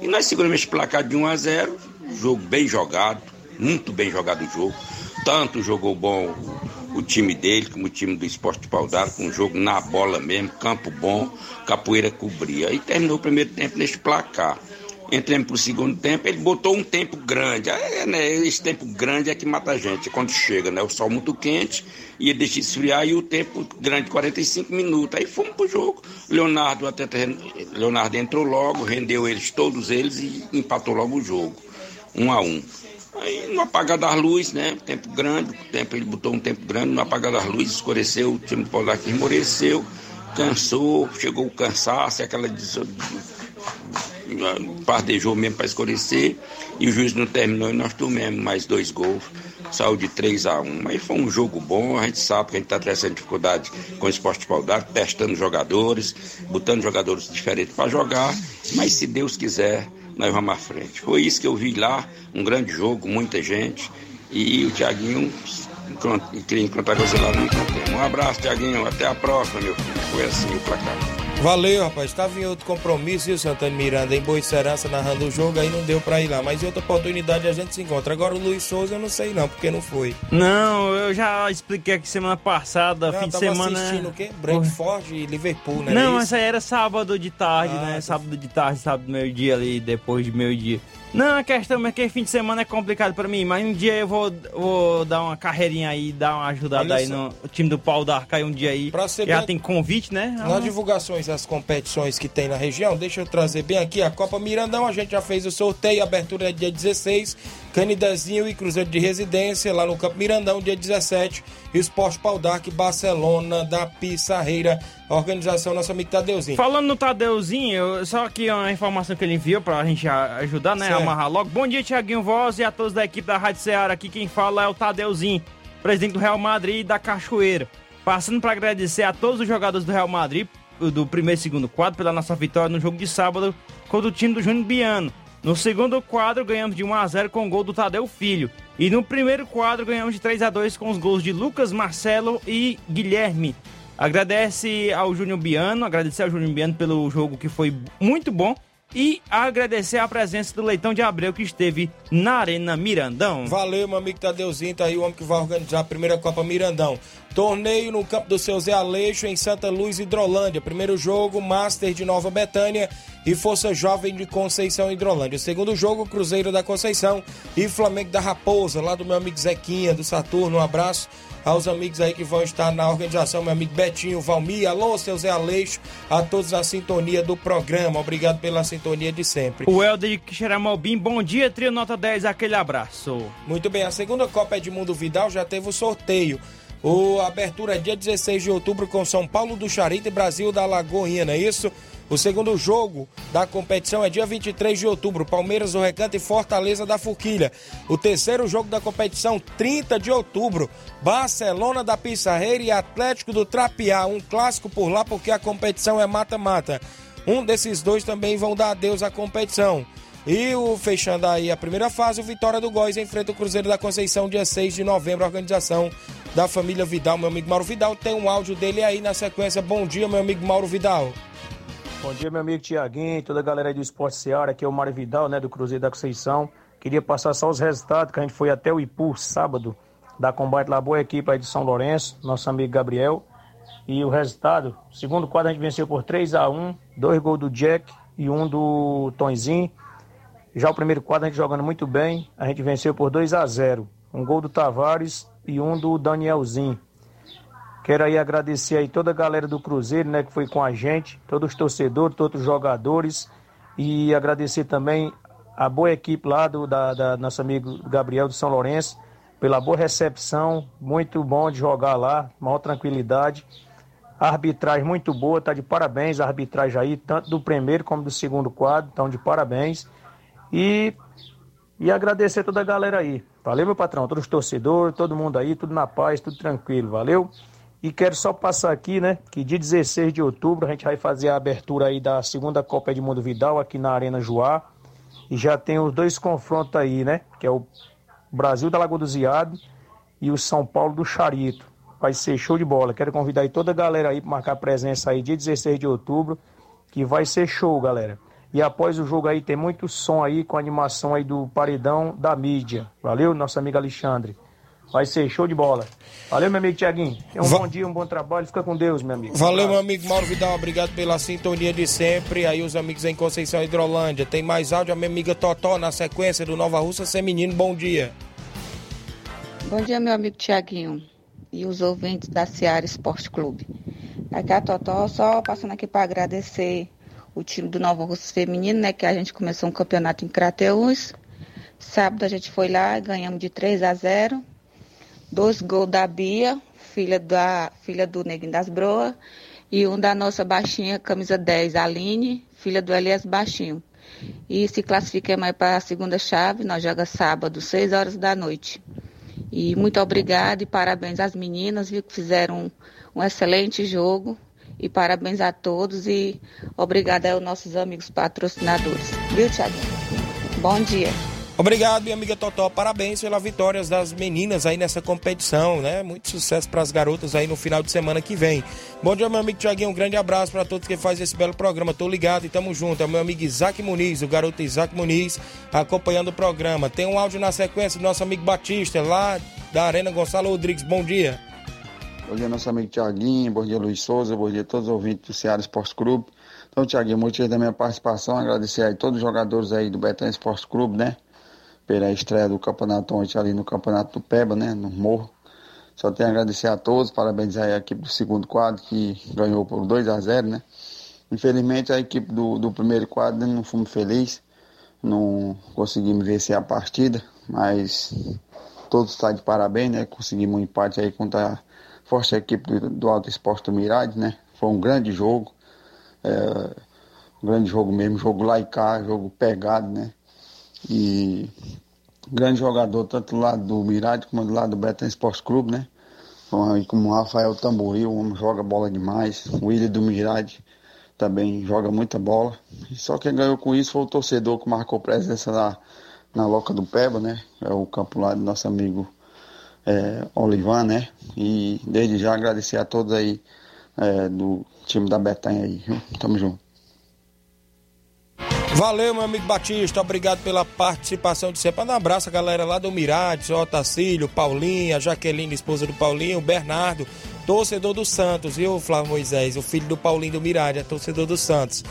E nós seguramos esse placar de 1 a 0, jogo bem jogado, muito bem jogado o jogo. Tanto jogou bom o time dele, como o time do Esporte Paudaro, com um jogo na bola mesmo, campo bom, capoeira cobria. E terminou o primeiro tempo neste placar. Entramos para o segundo tempo, ele botou um tempo grande. É, né, esse tempo grande é que mata a gente, quando chega, né? O sol muito quente, e ele deixa esfriar, e o tempo grande, 45 minutos. Aí fomos pro jogo. Leonardo até Leonardo entrou logo, rendeu eles, todos eles, e empatou logo o jogo. Um a um. Aí no apagar das luzes, né? Tempo grande, tempo, ele botou um tempo grande, no apagar das luzes, escureceu, o time do aqui esmoreceu, cansou, chegou o cansaço, aquela pardejou mesmo para escurecer, e o juiz não terminou e nós tomamos mais dois gols, saiu de 3 a 1 Mas foi um jogo bom, a gente sabe que a gente está trazendo dificuldade com o esporte de paudade, testando jogadores, botando jogadores diferentes para jogar, mas se Deus quiser, nós vamos à frente. Foi isso que eu vi lá, um grande jogo, muita gente, e o Tiaguinho queria encontrar você lá no. Um abraço, Tiaguinho, até a próxima, meu filho. Foi assim o placar. Valeu, rapaz. Estava em outro compromisso, viu, Santana Miranda, em Boa Serança, narrando o jogo, aí não deu pra ir lá. Mas em outra oportunidade a gente se encontra. Agora o Luiz Souza eu não sei não, porque não foi. Não, eu já expliquei aqui semana passada, não, fim de semana. assistindo o quê? Brentford e Liverpool, né? Não, mas aí era sábado de tarde, ah, né? Tá. Sábado de tarde, sábado meio-dia ali, depois de meio-dia. Não, a questão é que fim de semana é complicado pra mim, mas um dia eu vou, vou dar uma carreirinha aí, dar uma ajudada aí no time do Pau da Arca um dia aí. Pra ser Já bem... tem convite, né? Nas ah. divulgações das competições que tem na região, deixa eu trazer bem aqui a Copa Mirandão, a gente já fez o sorteio, a abertura é dia 16, Canidezinho e Cruzeiro de Residência, lá no Campo Mirandão, dia 17. Esporte Pau Dark, Barcelona da Pissarreira. Organização nosso amigo Tadeuzinho. Falando no Tadeuzinho, só aqui uma informação que ele enviou pra gente ajudar, né? Certo. Amarrar logo. Bom dia, Tiaguinho Voz e a todos da equipe da Rádio Ceará. Aqui quem fala é o Tadeuzinho, presidente do Real Madrid e da Cachoeira. Passando para agradecer a todos os jogadores do Real Madrid do primeiro e segundo quadro pela nossa vitória no jogo de sábado contra o time do Júnior Biano. No segundo quadro, ganhamos de 1 a 0 com o gol do Tadeu Filho. E no primeiro quadro, ganhamos de 3 a 2 com os gols de Lucas, Marcelo e Guilherme. Agradece ao Júnior Biano, agradecer ao Júnior Biano pelo jogo que foi muito bom e agradecer a presença do Leitão de Abreu que esteve na Arena Mirandão. Valeu, meu amigo Tadeuzinho, tá aí o homem que vai organizar a primeira Copa Mirandão. Torneio no campo do seu Zé Aleixo, em Santa Luz, Hidrolândia. Primeiro jogo, Master de Nova Betânia e Força Jovem de Conceição, Hidrolândia. Segundo jogo, Cruzeiro da Conceição e Flamengo da Raposa, lá do meu amigo Zequinha, do Saturno. Um abraço aos amigos aí que vão estar na organização, meu amigo Betinho, Valmir, alô, seu Zé Aleixo, a todos na sintonia do programa. Obrigado pela sintonia de sempre. O Helder Xeramobim, bom dia, Trio Nota 10, aquele abraço. Muito bem, a segunda Copa Edmundo Vidal já teve o sorteio. O abertura é dia 16 de outubro com São Paulo do Charita e Brasil da Lagoinha, não é isso? O segundo jogo da competição é dia 23 de outubro, Palmeiras do Recanto e Fortaleza da Forquilha. O terceiro jogo da competição, 30 de outubro, Barcelona da Pissarreira e Atlético do Trapiá. Um clássico por lá porque a competição é mata-mata. Um desses dois também vão dar adeus à competição. E o fechando aí a primeira fase, o Vitória do Góis enfrenta o Cruzeiro da Conceição dia 6 de novembro, organização da família Vidal, meu amigo Mauro Vidal. Tem um áudio dele aí na sequência. Bom dia, meu amigo Mauro Vidal. Bom dia, meu amigo Tiaguinho, toda a galera aí do Esporte Seara, aqui é o Mário Vidal, né, do Cruzeiro da Conceição. Queria passar só os resultados, que a gente foi até o Ipu sábado, da combate lá, boa equipe aí de São Lourenço, nosso amigo Gabriel. E o resultado, segundo quadro a gente venceu por 3 a 1 dois gols do Jack e um do Tonzinho. Já o primeiro quadro a gente jogando muito bem, a gente venceu por 2 a 0 Um gol do Tavares e um do Danielzinho. Quero aí agradecer aí toda a galera do Cruzeiro, né, que foi com a gente, todos os torcedores, todos os jogadores e agradecer também a boa equipe lá do da, da nosso amigo Gabriel do São Lourenço pela boa recepção, muito bom de jogar lá, maior tranquilidade. Arbitragem muito boa, tá de parabéns a arbitragem aí, tanto do primeiro como do segundo quadro, então de parabéns. E, e agradecer toda a galera aí. Valeu, meu patrão, todos os torcedores, todo mundo aí, tudo na paz, tudo tranquilo, valeu? E quero só passar aqui, né, que dia 16 de outubro a gente vai fazer a abertura aí da segunda Copa Edmundo Vidal aqui na Arena Joá. E já tem os dois confrontos aí, né, que é o Brasil da Lagoa do Ziado e o São Paulo do Charito. Vai ser show de bola. Quero convidar aí toda a galera aí para marcar presença aí dia 16 de outubro, que vai ser show, galera. E após o jogo aí tem muito som aí com animação aí do paredão da mídia. Valeu, nosso amigo Alexandre. Vai ser show de bola. Valeu, meu amigo Tiaguinho. Tenha um Va bom dia, um bom trabalho. Fica com Deus, meu amigo. Valeu, meu amigo Mauro Vidal. Obrigado pela sintonia de sempre. Aí os amigos em Conceição Hidrolândia. Tem mais áudio, a minha amiga Totó na sequência do Nova Russa Feminino. Bom dia. Bom dia, meu amigo Tiaguinho. E os ouvintes da Seara Esporte Clube. Aqui é a Totó, só passando aqui para agradecer o time do Nova Russa Feminino, né? Que a gente começou um campeonato em Crateus. Sábado a gente foi lá e ganhamos de 3 a 0 dois gols da Bia, filha, da, filha do Neguinho das Broas, e um da nossa baixinha, camisa 10, Aline, filha do Elias Baixinho. E se classifiquemos aí para a segunda chave, nós jogamos sábado, 6 horas da noite. E muito obrigada e parabéns às meninas, viu, que fizeram um, um excelente jogo. E parabéns a todos e obrigada aos nossos amigos patrocinadores. Viu, Thiago? Bom dia. Obrigado, minha amiga Totó. Parabéns pelas vitórias das meninas aí nessa competição, né? Muito sucesso para as garotas aí no final de semana que vem. Bom dia, meu amigo Tiaguinho. Um grande abraço para todos que fazem esse belo programa. Tô ligado e tamo junto. É o meu amigo Isaac Muniz, o garoto Isaac Muniz, acompanhando o programa. Tem um áudio na sequência do nosso amigo Batista, lá da Arena Gonçalo Rodrigues. Bom dia. Bom dia, nosso amigo Tiaguinho. Bom dia, Luiz Souza. Bom dia a todos os ouvintes do Ceará Esporte Clube. Então, Tiaguinho, motivo da minha participação, agradecer aí todos os jogadores aí do Betão Esporte Clube, né? Pela estreia do campeonato ontem ali no campeonato do Peba, né, no Morro. Só tenho a agradecer a todos, parabenizar a equipe do segundo quadro que ganhou por 2 a 0 né. Infelizmente a equipe do, do primeiro quadro não fomos felizes, não conseguimos vencer a partida, mas todos estão de parabéns, né, conseguimos um empate aí contra a forte equipe do, do Alto Esporte do Mirade, né. Foi um grande jogo, é, um grande jogo mesmo, jogo lá e cá, jogo pegado, né e grande jogador, tanto do lado do Mirade como do lado do Betão Esporte Clube, né? Como o Rafael Tamboril, um joga bola demais. O William do Mirade também joga muita bola. E só quem ganhou com isso foi o torcedor que marcou presença na, na Loca do Peba, né? É o campo lá do nosso amigo é, Olivan, né? E desde já agradecer a todos aí é, do time da Betanha aí. Tamo junto. Valeu, meu amigo Batista, obrigado pela participação de sempre. Um abraço galera lá do Mirades, Otacílio, Paulinha, Jaqueline, esposa do Paulinho, Bernardo, torcedor do Santos, viu, Flávio Moisés? O filho do Paulinho do Mirade, é torcedor do Santos.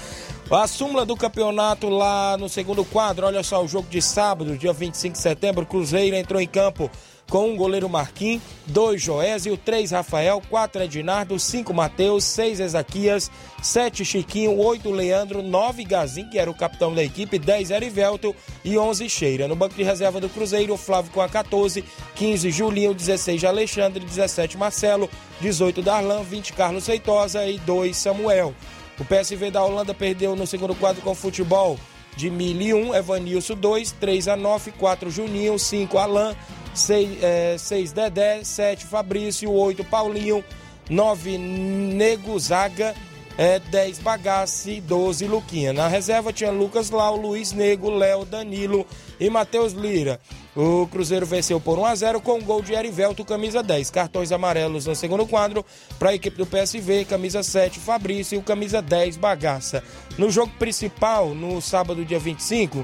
A súmula do campeonato lá no segundo quadro, olha só, o jogo de sábado, dia 25 de setembro, Cruzeiro entrou em campo com um goleiro Marquinhos, dois Joésio, três Rafael, quatro Ednardo, cinco Mateus, seis Ezaquias, sete Chiquinho, oito Leandro, nove Gazin, que era o capitão da equipe, dez Erivelto e onze Cheira. No banco de reserva do Cruzeiro, o Flávio com a 14, 15 Julinho, 16 Alexandre, 17 Marcelo, 18 Darlan, 20 Carlos Feitosa e 2 Samuel. O PSV da Holanda perdeu no segundo quadro com futebol de 1001, Evanilson 2, 3 Anof, 4 Juninho, 5 Alan, 6, é, seis Dedé, 7 Fabrício, 8 Paulinho, 9 Nego Zaga, é, 10 Bagasse, 12 Luquinha. Na reserva tinha Lucas Lau, Luiz Nego, Léo, Danilo e Matheus Lira. O Cruzeiro venceu por 1 a 0 com o gol de Erivelto, camisa 10. Cartões amarelos no segundo quadro para a equipe do PSV, camisa 7 Fabrício e camisa 10 Bagaça. No jogo principal, no sábado, dia 25,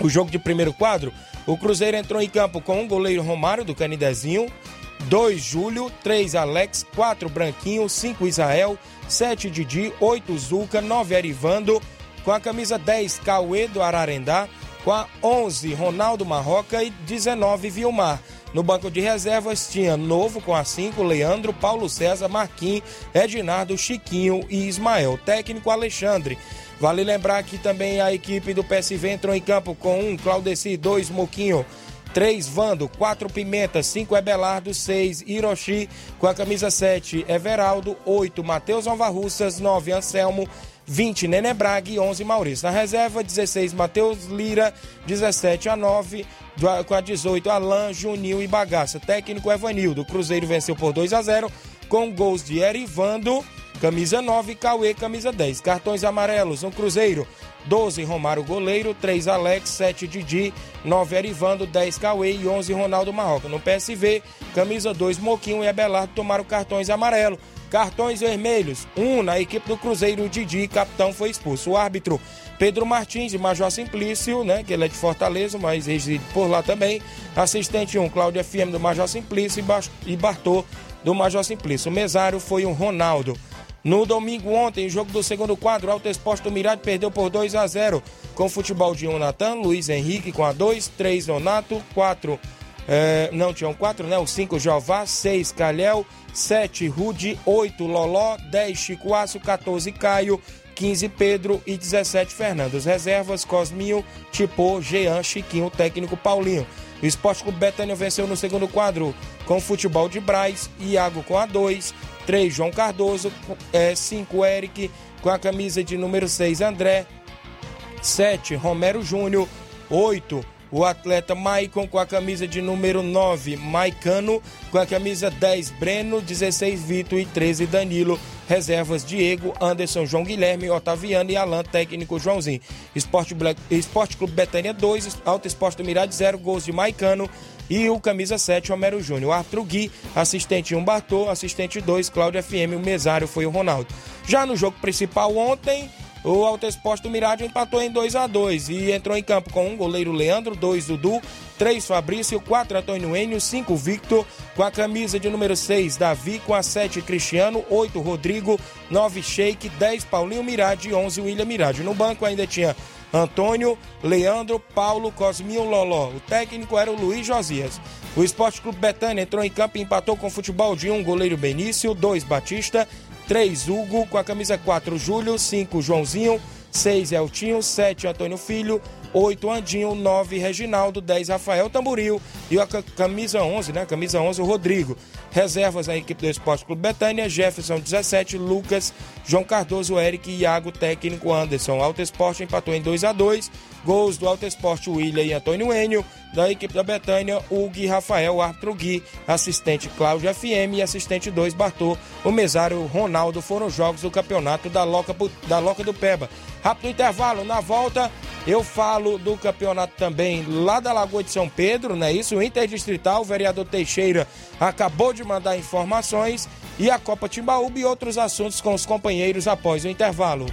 o jogo de primeiro quadro, O Cruzeiro entrou em campo com o goleiro Romário do Canidezinho, 2 Júlio, 3 Alex, 4 Branquinho, 5 Israel, 7 Didi, 8 Zuca, 9 Arivando, com a camisa 10 Cauê do Ararendá, com a 11 Ronaldo Marroca. E 19 Vilmar. No banco de reservas tinha Novo. Com a 5, Leandro, Paulo César, Marquinhos, Edinardo, Chiquinho e Ismael. Técnico Alexandre. Vale lembrar que também a equipe do PSV entrou em campo com um Claudeci, dois Moquinho, 3 Vando, 4 Pimenta, 5 Ebelardo, 6 Hiroshi, com a camisa 7 Everaldo, 8 Matheus Alvarrussas, 9 Anselmo, 20 Nene Braga. E 11 Maurício. Na reserva, 16 Matheus Lira, 17 a 9, com a 18 Alain, Juninho e Bagaça. Técnico Evanildo. Cruzeiro venceu por 2 a 0 com gols de Erivando, camisa 9, Cauê, camisa 10. Cartões amarelos no Cruzeiro. 12 Romário Goleiro, 3 Alex, 7 Didi, 9 Erivando, 10 Cauê e 11 Ronaldo Marroca. No PSV, camisa 2 Moquinho e Abelardo tomaram cartões amarelos. Cartões vermelhos, um na equipe do Cruzeiro, Didi, capitão, foi expulso. O árbitro Pedro Martins, de Major Simplício, né, que ele é de Fortaleza, mas reside por lá também. Assistente 1, Cláudio FM, do Major Simplício, e Bartô, do Major Simplício. O mesário foi o Ronaldo. No domingo ontem, jogo do segundo quadro, Alto Esporte do Mirade perdeu por 2 a 0 com futebol de 1 Natan, Luiz Henrique com a 2, 3 Donato, 4 é, não tinham 4, né? O 5 Jová, 6 Calhel, 7 Rude, 8 Loló, 10 Chicoaço, 14 Caio, 15 Pedro e 17 Fernando. As reservas Cosminho, Tipô, Jean, Chiquinho, técnico Paulinho. O Esporte Clube Betânia venceu no segundo quadro com futebol de Braz, Iago com a 2, 3 João Cardoso, 5 é, Eric com a camisa de número 6 André, 7 Romero Júnior, 8 o atleta Maicon com a camisa de número 9, Maicano com a camisa 10, Breno, 16, Vitor e 13, Danilo. Reservas Diego, Anderson, João Guilherme, Otaviano e Alan, técnico Joãozinho. Esporte, Black, Esporte Clube Betânia 2, Alto Esporte do Mirade 0, gols de Maicano e o camisa 7, Homero Júnior. Arthur Gui, assistente 1, Bartô, assistente 2, Cláudio FM, o mesário foi o Ronaldo. Já no jogo principal ontem, o Alto Esporte do Mirade empatou em 2 a 2 e entrou em campo com um goleiro Leandro, dois Dudu, três Fabrício, quatro Antônio Enio, cinco Victor, com a camisa de número 6 Davi, com a 7 Cristiano, 8 Rodrigo, 9 Sheik, 10 Paulinho Mirade e 11 William Mirade. No banco ainda tinha Antônio, Leandro, Paulo, Cosminho, Loló. O técnico era o Luiz Josias. O Esporte Clube Betânia entrou em campo e empatou com o futebol de um goleiro Benício, dois Batista, 3 Hugo, com a camisa 4 Júlio, 5 Joãozinho, 6 Eltinho, 7 Antônio Filho, 8 Andinho, 9 Reginaldo, 10 Rafael Tamburil e a camisa 11, né? Camisa 11 o Rodrigo. Reservas na equipe do Esporte Clube Betânia, Jefferson 17, Lucas, João Cardoso, Eric, Iago, técnico Anderson. Alto Esporte empatou em 2 a 2 Gols do Alto Esporte, William e Antônio Enio. Da equipe da Betânia, o Gui Rafael, árbitro Gui, assistente Cláudio FM e assistente 2 Bartô. O mesário Ronaldo foram os jogos do campeonato da Loca, da Loca do Peba. Rápido intervalo, na volta eu falo do campeonato também lá da Lagoa de São Pedro, não é isso? O Interdistrital, o vereador Teixeira acabou de mandar informações e a Copa Timbaúba e outros assuntos com os companheiros após o intervalo.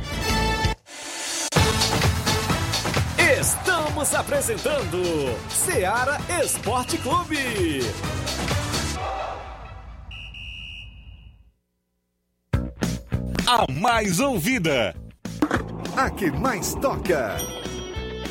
Estamos apresentando Seara Esporte Clube. A mais ouvida. A que mais toca.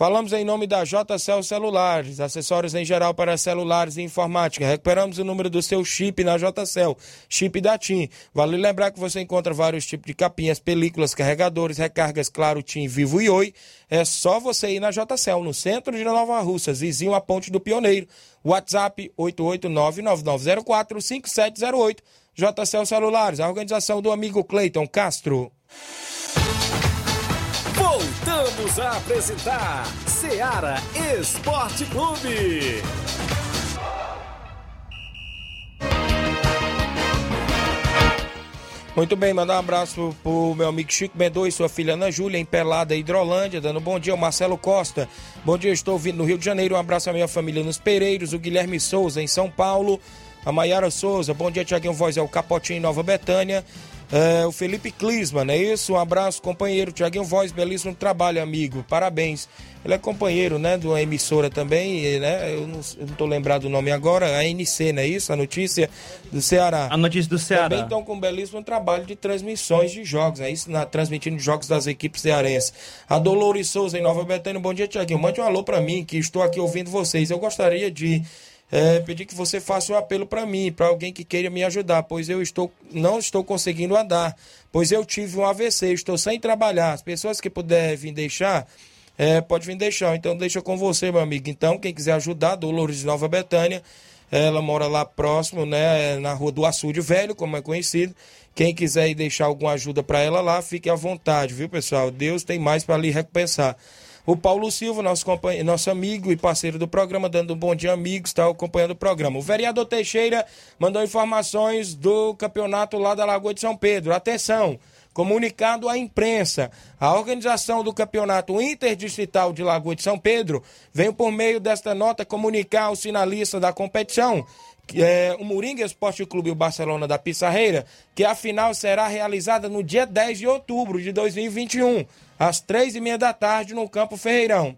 Falamos em nome da JCL Celulares, acessórios em geral para celulares e informática. Recuperamos o número do seu chip na JCL, chip da TIM. Vale lembrar que você encontra vários tipos de capinhas, películas, carregadores, recargas, claro, TIM, Vivo e Oi. É só você ir na JCL, no centro de Nova Russa, vizinho à Ponte do Pioneiro. WhatsApp 889-9904-5708. JCL Celulares, a organização do amigo Cleiton Castro. Voltamos a apresentar Seara Esporte Clube. 8. Muito bem, mandar um abraço pro meu amigo Chico Mendonça e sua filha Ana Júlia, em Pelada, Hidrolândia, dando um bom dia ao Marcelo Costa. Bom dia, estou vindo no Rio de Janeiro. Um abraço à minha família nos Pereiros, o Guilherme Souza, em São Paulo. A Maiara Souza, bom dia, Tiaguinho Voz, é o Capotinho, em Nova Betânia. É, o Felipe Clisman, é isso? Um abraço, companheiro. Tiaguinho Voz, belíssimo trabalho, amigo. Parabéns. Ele é companheiro, né, de uma emissora também, né? Eu não, eu não tô lembrado do nome agora, a NC, não é isso? A notícia do Ceará. A notícia do Ceará. Também estão com um belíssimo trabalho de transmissões de jogos, é isso? Na, transmitindo jogos das equipes cearenses. A Dolores Souza, em Nova Betânia. Bom dia, Tiaguinho. Mande um alô para mim, que estou aqui ouvindo vocês. Eu gostaria de é, pedir que você faça um apelo para mim, para alguém que queira me ajudar, pois eu estou não estou conseguindo andar, pois eu tive um AVC, estou sem trabalhar. As pessoas que puderem deixar, é, pode vir deixar. Então deixa com você, meu amigo. Então, quem quiser ajudar, Dolores de Nova Betânia, ela mora lá próximo, né, na rua do Açude Velho, como é conhecido. Quem quiser deixar alguma ajuda para ela lá, fique à vontade, viu, pessoal? Deus tem mais para lhe recompensar. O Paulo Silva, nosso, companhe... nosso amigo e parceiro do programa, dando um bom dia, amigos, está acompanhando o programa. O vereador Teixeira mandou informações do campeonato lá da Lagoa de São Pedro. Atenção! Comunicado à imprensa, a organização do Campeonato Interdistrital de Lagoa de São Pedro veio por meio desta nota comunicar ao sinalista da competição é, o Moringa Esporte Clube e o Barcelona da Pissarreira, que a final será realizada no dia 10 de outubro de 2021, às três e meia da tarde, no Campo Ferreirão.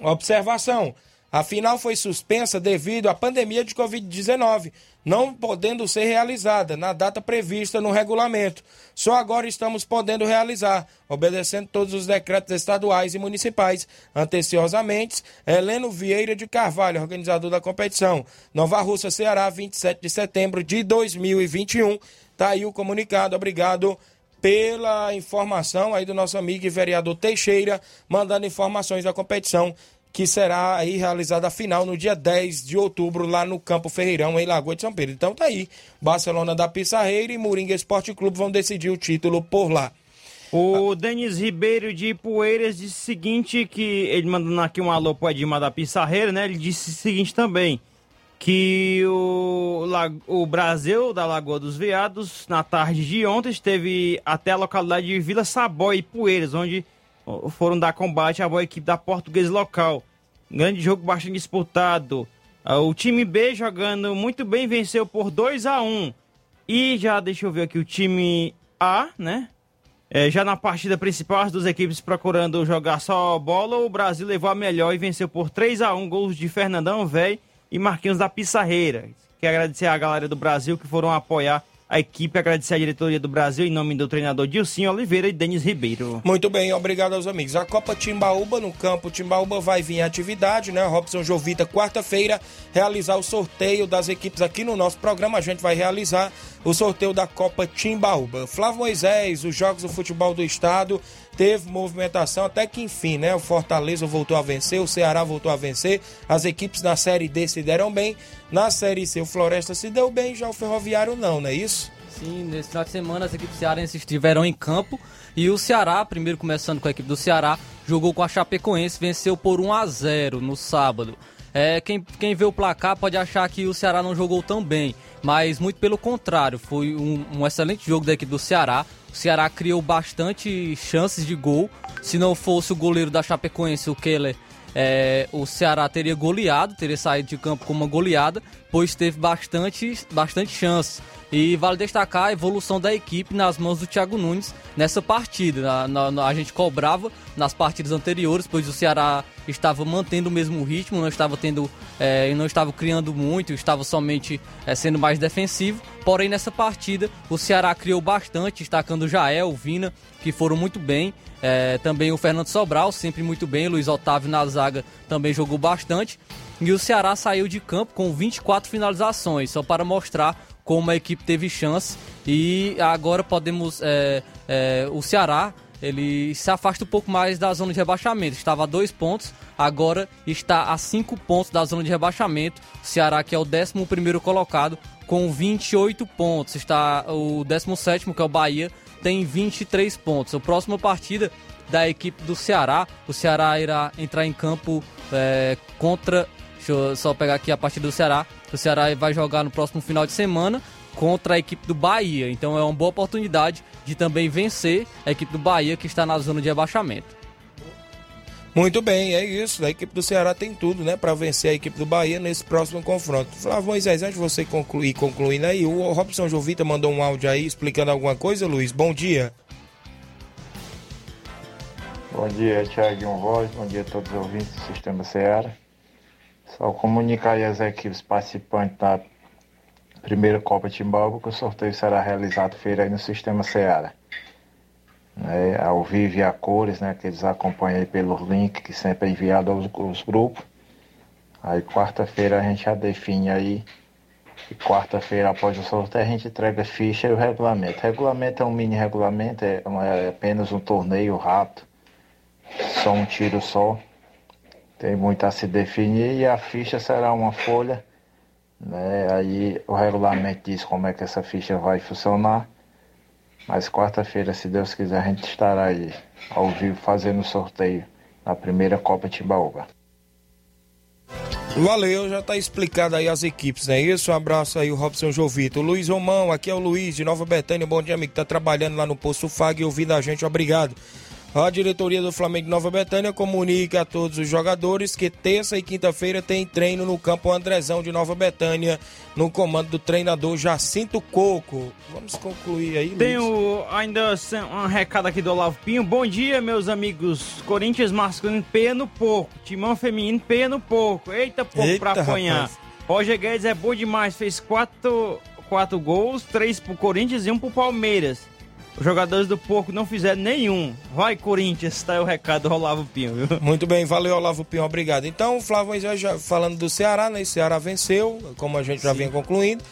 Observação: a final foi suspensa devido à pandemia de Covid-19, não podendo ser realizada na data prevista no regulamento. Só agora estamos podendo realizar, obedecendo todos os decretos estaduais e municipais. Anteciosamente, Heleno Vieira de Carvalho, organizador da competição. Nova Russa, Ceará, 27 de setembro de 2021. Tá aí o comunicado. Obrigado pela informação aí do nosso amigo e vereador Teixeira, mandando informações da competição que será aí realizada a final no dia 10 de outubro lá no Campo Ferreirão, em Lagoa de São Pedro. Então tá aí, Barcelona da Pissarreira e Moringa Esporte Clube vão decidir o título por lá. O Denis Ribeiro de Poeiras disse o seguinte, que ele mandando aqui um alô pro Edmar da Pissarreira, né? Ele disse o seguinte também, que o, o Brasil da Lagoa dos Veados, na tarde de ontem, esteve até a localidade de Vila Sabói e Poeiras, onde foram dar combate à boa equipe da portuguesa local. Grande jogo bastante disputado. Ah, o time B jogando muito bem, venceu por 2 a 1 E já deixa eu ver aqui o time A, né? É, já na partida principal, as duas equipes procurando jogar só bola, o Brasil levou a melhor e venceu por 3 a 1 gols de Fernandão Velho e Marquinhos da Pissarreira. Quero agradecer a galera do Brasil que foram apoiar a equipe, agradecer a diretoria do Brasil em nome do treinador Dilcinho Oliveira e Denis Ribeiro. Muito bem, obrigado aos amigos. A Copa Timbaúba no campo Timbaúba vai vir em atividade, né? Robson Jovita, quarta-feira, realizar o sorteio das equipes aqui no nosso programa. A gente vai realizar o sorteio da Copa Timbaúba. Flávio Moisés, os Jogos do Futebol do Estado, teve movimentação até que enfim, né? O Fortaleza voltou a vencer, o Ceará voltou a vencer, as equipes na Série D se deram bem. Na Série C, o Floresta se deu bem, já o Ferroviário não, não é isso? Sim, nesse final de semana as equipes cearenses estiveram em campo e o Ceará, primeiro começando com a equipe do Ceará, jogou com a Chapecoense, venceu por 1 a 0 no sábado. É, quem, quem vê o placar pode achar que o Ceará não jogou tão bem, mas muito pelo contrário, foi um, um excelente jogo da equipe do Ceará. O Ceará criou bastante chances de gol. Se não fosse o goleiro da Chapecoense, o Keller, é, o Ceará teria goleado, teria saído de campo com uma goleada, pois teve bastante, bastante chances. E vale destacar a evolução da equipe nas mãos do Thiago Nunes nessa partida. Na, na, na, a gente cobrava nas partidas anteriores, pois o Ceará estava mantendo o mesmo ritmo, não estava tendo, é, não estava criando muito, estava somente é, sendo mais defensivo. Porém, nessa partida, o Ceará criou bastante, destacando o Jael, o Vina, que foram muito bem. É, também o Fernando Sobral, sempre muito bem. Luiz Otávio na zaga também jogou bastante. E o Ceará saiu de campo com 24 finalizações, só para mostrar como a equipe teve chance. E agora podemos. É, é, o Ceará ele se afasta um pouco mais da zona de rebaixamento. Estava a dois pontos, agora está a cinco pontos da zona de rebaixamento. O Ceará, que é o 11 colocado, com 28 pontos. Está o 17, que é o Bahia, tem 23 pontos. A próxima partida da equipe do Ceará, o Ceará irá entrar em campo é, contra Deixa eu só pegar aqui a partida do Ceará. O Ceará vai jogar no próximo final de semana contra a equipe do Bahia. Então é uma boa oportunidade de também vencer a equipe do Bahia que está na zona de abaixamento. Muito bem, é isso. A equipe do Ceará tem tudo, né, para vencer a equipe do Bahia nesse próximo confronto. Flávio Moisés, antes de você concluir, concluindo aí, o Robson Jovita mandou um áudio aí explicando alguma coisa, Luiz. Bom dia. Bom dia, Thiago Voz. Bom dia a todos os ouvintes do Sistema Ceará. Só comunicar aí as equipes participantes da primeira Copa Timbalba que o sorteio será realizado feira aí no Sistema Ceará né, ao vivo e a cores, né, que eles acompanham aí pelo link que sempre é enviado aos, aos grupos. Aí quarta-feira a gente já define aí. E quarta-feira após o sorteio a gente entrega ficha e o regulamento. O regulamento é um mini regulamento, é, é apenas um torneio rápido, só um tiro só. Tem muito a se definir e a ficha será uma folha. Né? Aí o regulamento diz como é que essa ficha vai funcionar. Mas quarta-feira, se Deus quiser, a gente estará aí ao vivo fazendo o sorteio na primeira Copa Timbaúba. Valeu, já está explicado aí as equipes, não é isso? Um abraço aí, o Robson Jovito. Luiz Romão, aqui é o Luiz de Nova Betânia. Bom dia, amigo. Tá trabalhando lá no Poço Fag e ouvindo a gente, obrigado. A diretoria do Flamengo de Nova Betânia comunica a todos os jogadores que terça e quinta-feira tem treino no campo Andrezão de Nova Betânia, no comando do treinador Jacinto Coco. Vamos concluir aí, Tenho ainda um recado aqui do Olavo Pinho. Bom dia, meus amigos. Corinthians masculino pé no porco. Timão feminino pé no porco. Eita, porco Eita, pra apanhar. Rapaz. Roger Guedes é bom demais. Fez quatro, quatro gols, três pro Corinthians e um pro Palmeiras. Os jogadores do Porco não fizeram nenhum. Vai, Corinthians, tá aí o recado do Olavo Pinho, viu? Muito bem, valeu, Olavo Pinho, obrigado. Então, Flávio já falando do Ceará, né? O Ceará venceu, como a gente Sim. já vinha concluindo.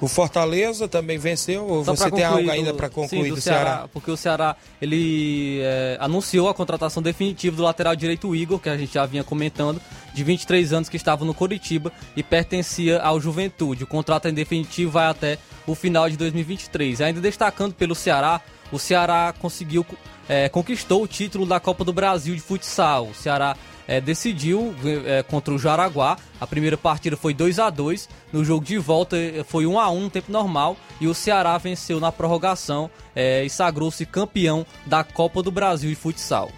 O Fortaleza também venceu. Ou Só você tem algo ainda para concluir sim, do, do Ceará, Ceará, Porque o Ceará ele é, anunciou a contratação definitiva do lateral direito Igor, que a gente já vinha comentando, de 23 anos que estava no Coritiba e pertencia ao Juventude. O contrato em definitivo vai até o final de 2023. Ainda destacando pelo Ceará, o Ceará conseguiu é, conquistou o título da Copa do Brasil de futsal. O Ceará é, decidiu é, contra o Jaraguá. A primeira partida foi 2 a 2 No jogo de volta é, foi 1 a 1 no tempo normal. E o Ceará venceu na prorrogação é, e sagrou-se campeão da Copa do Brasil de futsal.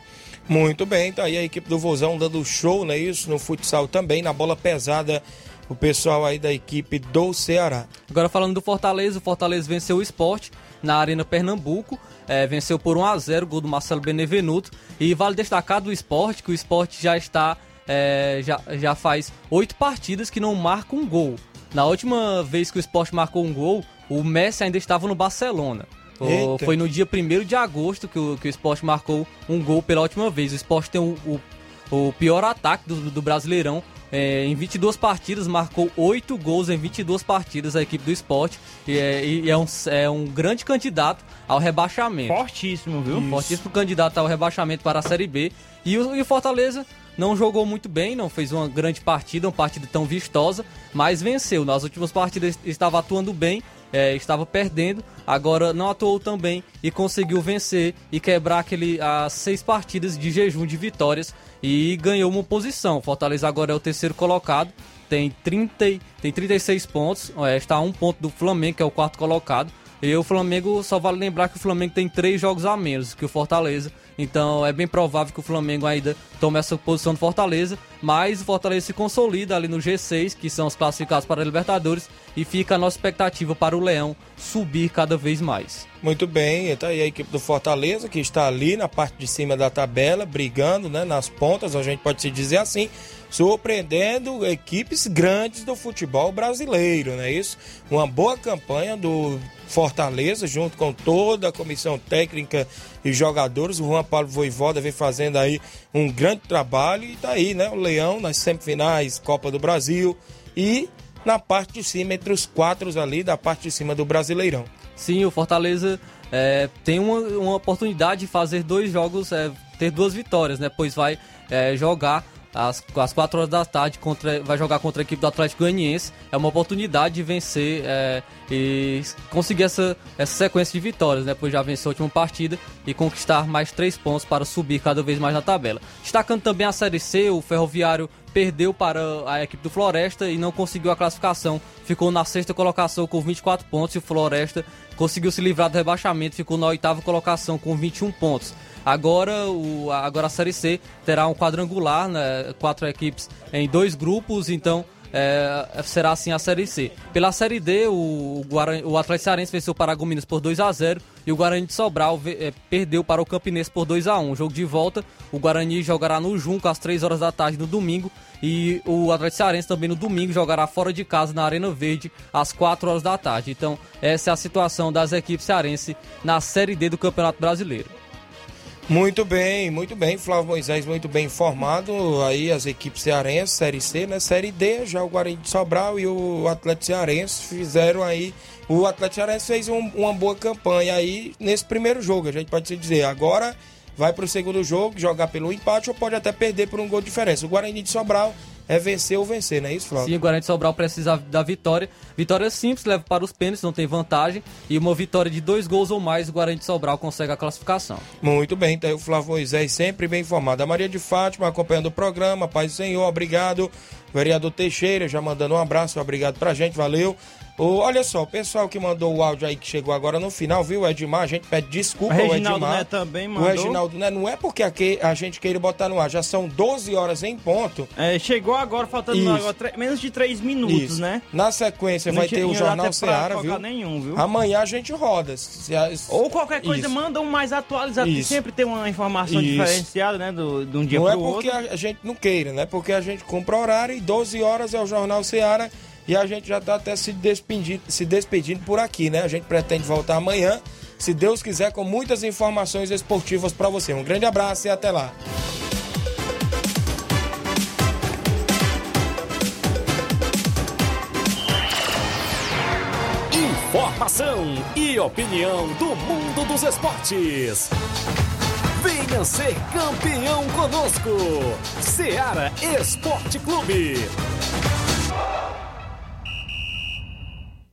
Muito bem, tá aí a equipe do Vozão dando show, não é isso? No futsal também, na bola pesada o pessoal aí da equipe do Ceará. Agora falando do Fortaleza, o Fortaleza venceu o esporte na Arena Pernambuco, é, venceu por 1 a 0 gol do Marcelo Benevenuto. E vale destacar do esporte que o esporte já está, é, já, já faz oito partidas que não marca um gol. Na última vez que o esporte marcou um gol, o Messi ainda estava no Barcelona. Foi no dia 1 de agosto que o, que o esporte marcou um gol pela última vez. O esporte tem o, o, o pior ataque do, do Brasileirão é, em 22 partidas, marcou 8 gols em 22 partidas a equipe do esporte. E é, e é, um, é um grande candidato ao rebaixamento. Fortíssimo, viu? Isso. Fortíssimo candidato ao rebaixamento para a Série B. E o, e o Fortaleza não jogou muito bem, não fez uma grande partida, uma partida tão vistosa, mas venceu. Nas últimas partidas estava atuando bem, é, estava perdendo, agora não atuou tão bem e conseguiu vencer e quebrar aquele, as seis partidas de jejum de vitórias e ganhou uma posição. Fortaleza agora é o terceiro colocado, tem, 30, tem 36 pontos, é, está a um ponto do Flamengo, que é o quarto colocado. E o Flamengo, só vale lembrar que o Flamengo tem três jogos a menos que o Fortaleza. Então é bem provável que o Flamengo ainda tome essa posição do Fortaleza. Mas o Fortaleza se consolida ali no G6, que são os classificados para a Libertadores. E fica a nossa expectativa para o Leão subir cada vez mais. Muito bem, então aí a equipe do Fortaleza, que está ali na parte de cima da tabela, brigando né, nas pontas, a gente pode se dizer assim surpreendendo equipes grandes do futebol brasileiro, não é isso? Uma boa campanha do Fortaleza, junto com toda a comissão técnica e jogadores. O Juan Paulo Voivoda vem fazendo aí um grande trabalho e tá aí, né? O Leão nas semifinais, Copa do Brasil e na parte de cima, entre os quatro ali da parte de cima do Brasileirão. Sim, o Fortaleza é, tem uma, uma, oportunidade de fazer dois jogos, é, ter duas vitórias, né? Pois vai é, jogar às, às 4 horas da tarde, contra, vai jogar contra a equipe do Atlético Goianiense. É uma oportunidade de vencer é, e conseguir essa, essa sequência de vitórias, né? Pois já venceu a última partida e conquistar mais três pontos para subir cada vez mais na tabela. Destacando também a Série C, o Ferroviário perdeu para a equipe do Floresta e não conseguiu a classificação. Ficou na sexta colocação com 24 pontos e o Floresta conseguiu se livrar do rebaixamento, ficou na oitava colocação com 21 pontos. Agora, o, agora a Série C terá um quadrangular, né, quatro equipes em dois grupos, então é, será assim a Série C. Pela Série D, o, Guarani, o Atlético Cearense venceu o Paragominas por 2 a 0 e o Guarani de Sobral é, perdeu para o Campinense por 2 a 1 Jogo de volta, o Guarani jogará no Junco às 3 horas da tarde no domingo e o Atlético Cearense também no domingo jogará fora de casa na Arena Verde às 4 horas da tarde. Então, essa é a situação das equipes cearense na Série D do Campeonato Brasileiro. Muito bem, muito bem. Flávio Moisés muito bem informado. Aí as equipes cearenses, Série C, né? Série D, já o Guarani de Sobral e o Atlético Cearense fizeram aí. O Atlético Cearense fez um, uma boa campanha aí nesse primeiro jogo, a gente pode se dizer. Agora vai para o segundo jogo, jogar pelo empate ou pode até perder por um gol de diferença. O Guarani de Sobral é vencer ou vencer, não é isso, Flávio? Sim, o Guarani de Sobral precisa da vitória. Vitória simples, leva para os pênaltis, não tem vantagem. E uma vitória de dois gols ou mais, o Guarani de Sobral consegue a classificação. Muito bem, então o Flávio Moisés sempre bem informado. A Maria de Fátima acompanhando o programa, Paz do Senhor, obrigado. Vereador Teixeira já mandando um abraço, obrigado pra gente, valeu. Oh, olha só, o pessoal que mandou o áudio aí que chegou agora no final, viu, Edmar? A gente pede desculpa o ao Reginaldo Edmar. Né também mandou. O Reginaldo né, não é porque a gente queira botar no ar, já são 12 horas em ponto. É, chegou agora, faltando agora, menos de 3 minutos, Isso. né? Na sequência Não vai ter o não Jornal Seara, viu? nenhum, viu? Amanhã a gente roda. Se a- Ou qualquer coisa, Isso. manda um mais atualizado, que sempre tem uma informação diferenciada, né? Do, de um dia não pro é porque outro. a gente não queira, né? Porque a gente cumpre horário e 12 horas é o Jornal Seara e a gente já tá até se despedindo, se despedindo por aqui, né? A gente pretende voltar amanhã, se Deus quiser, com muitas informações esportivas para você. Um grande abraço e até lá. Informação e opinião do mundo dos esportes. Venha ser campeão conosco. Seara Esporte Clube.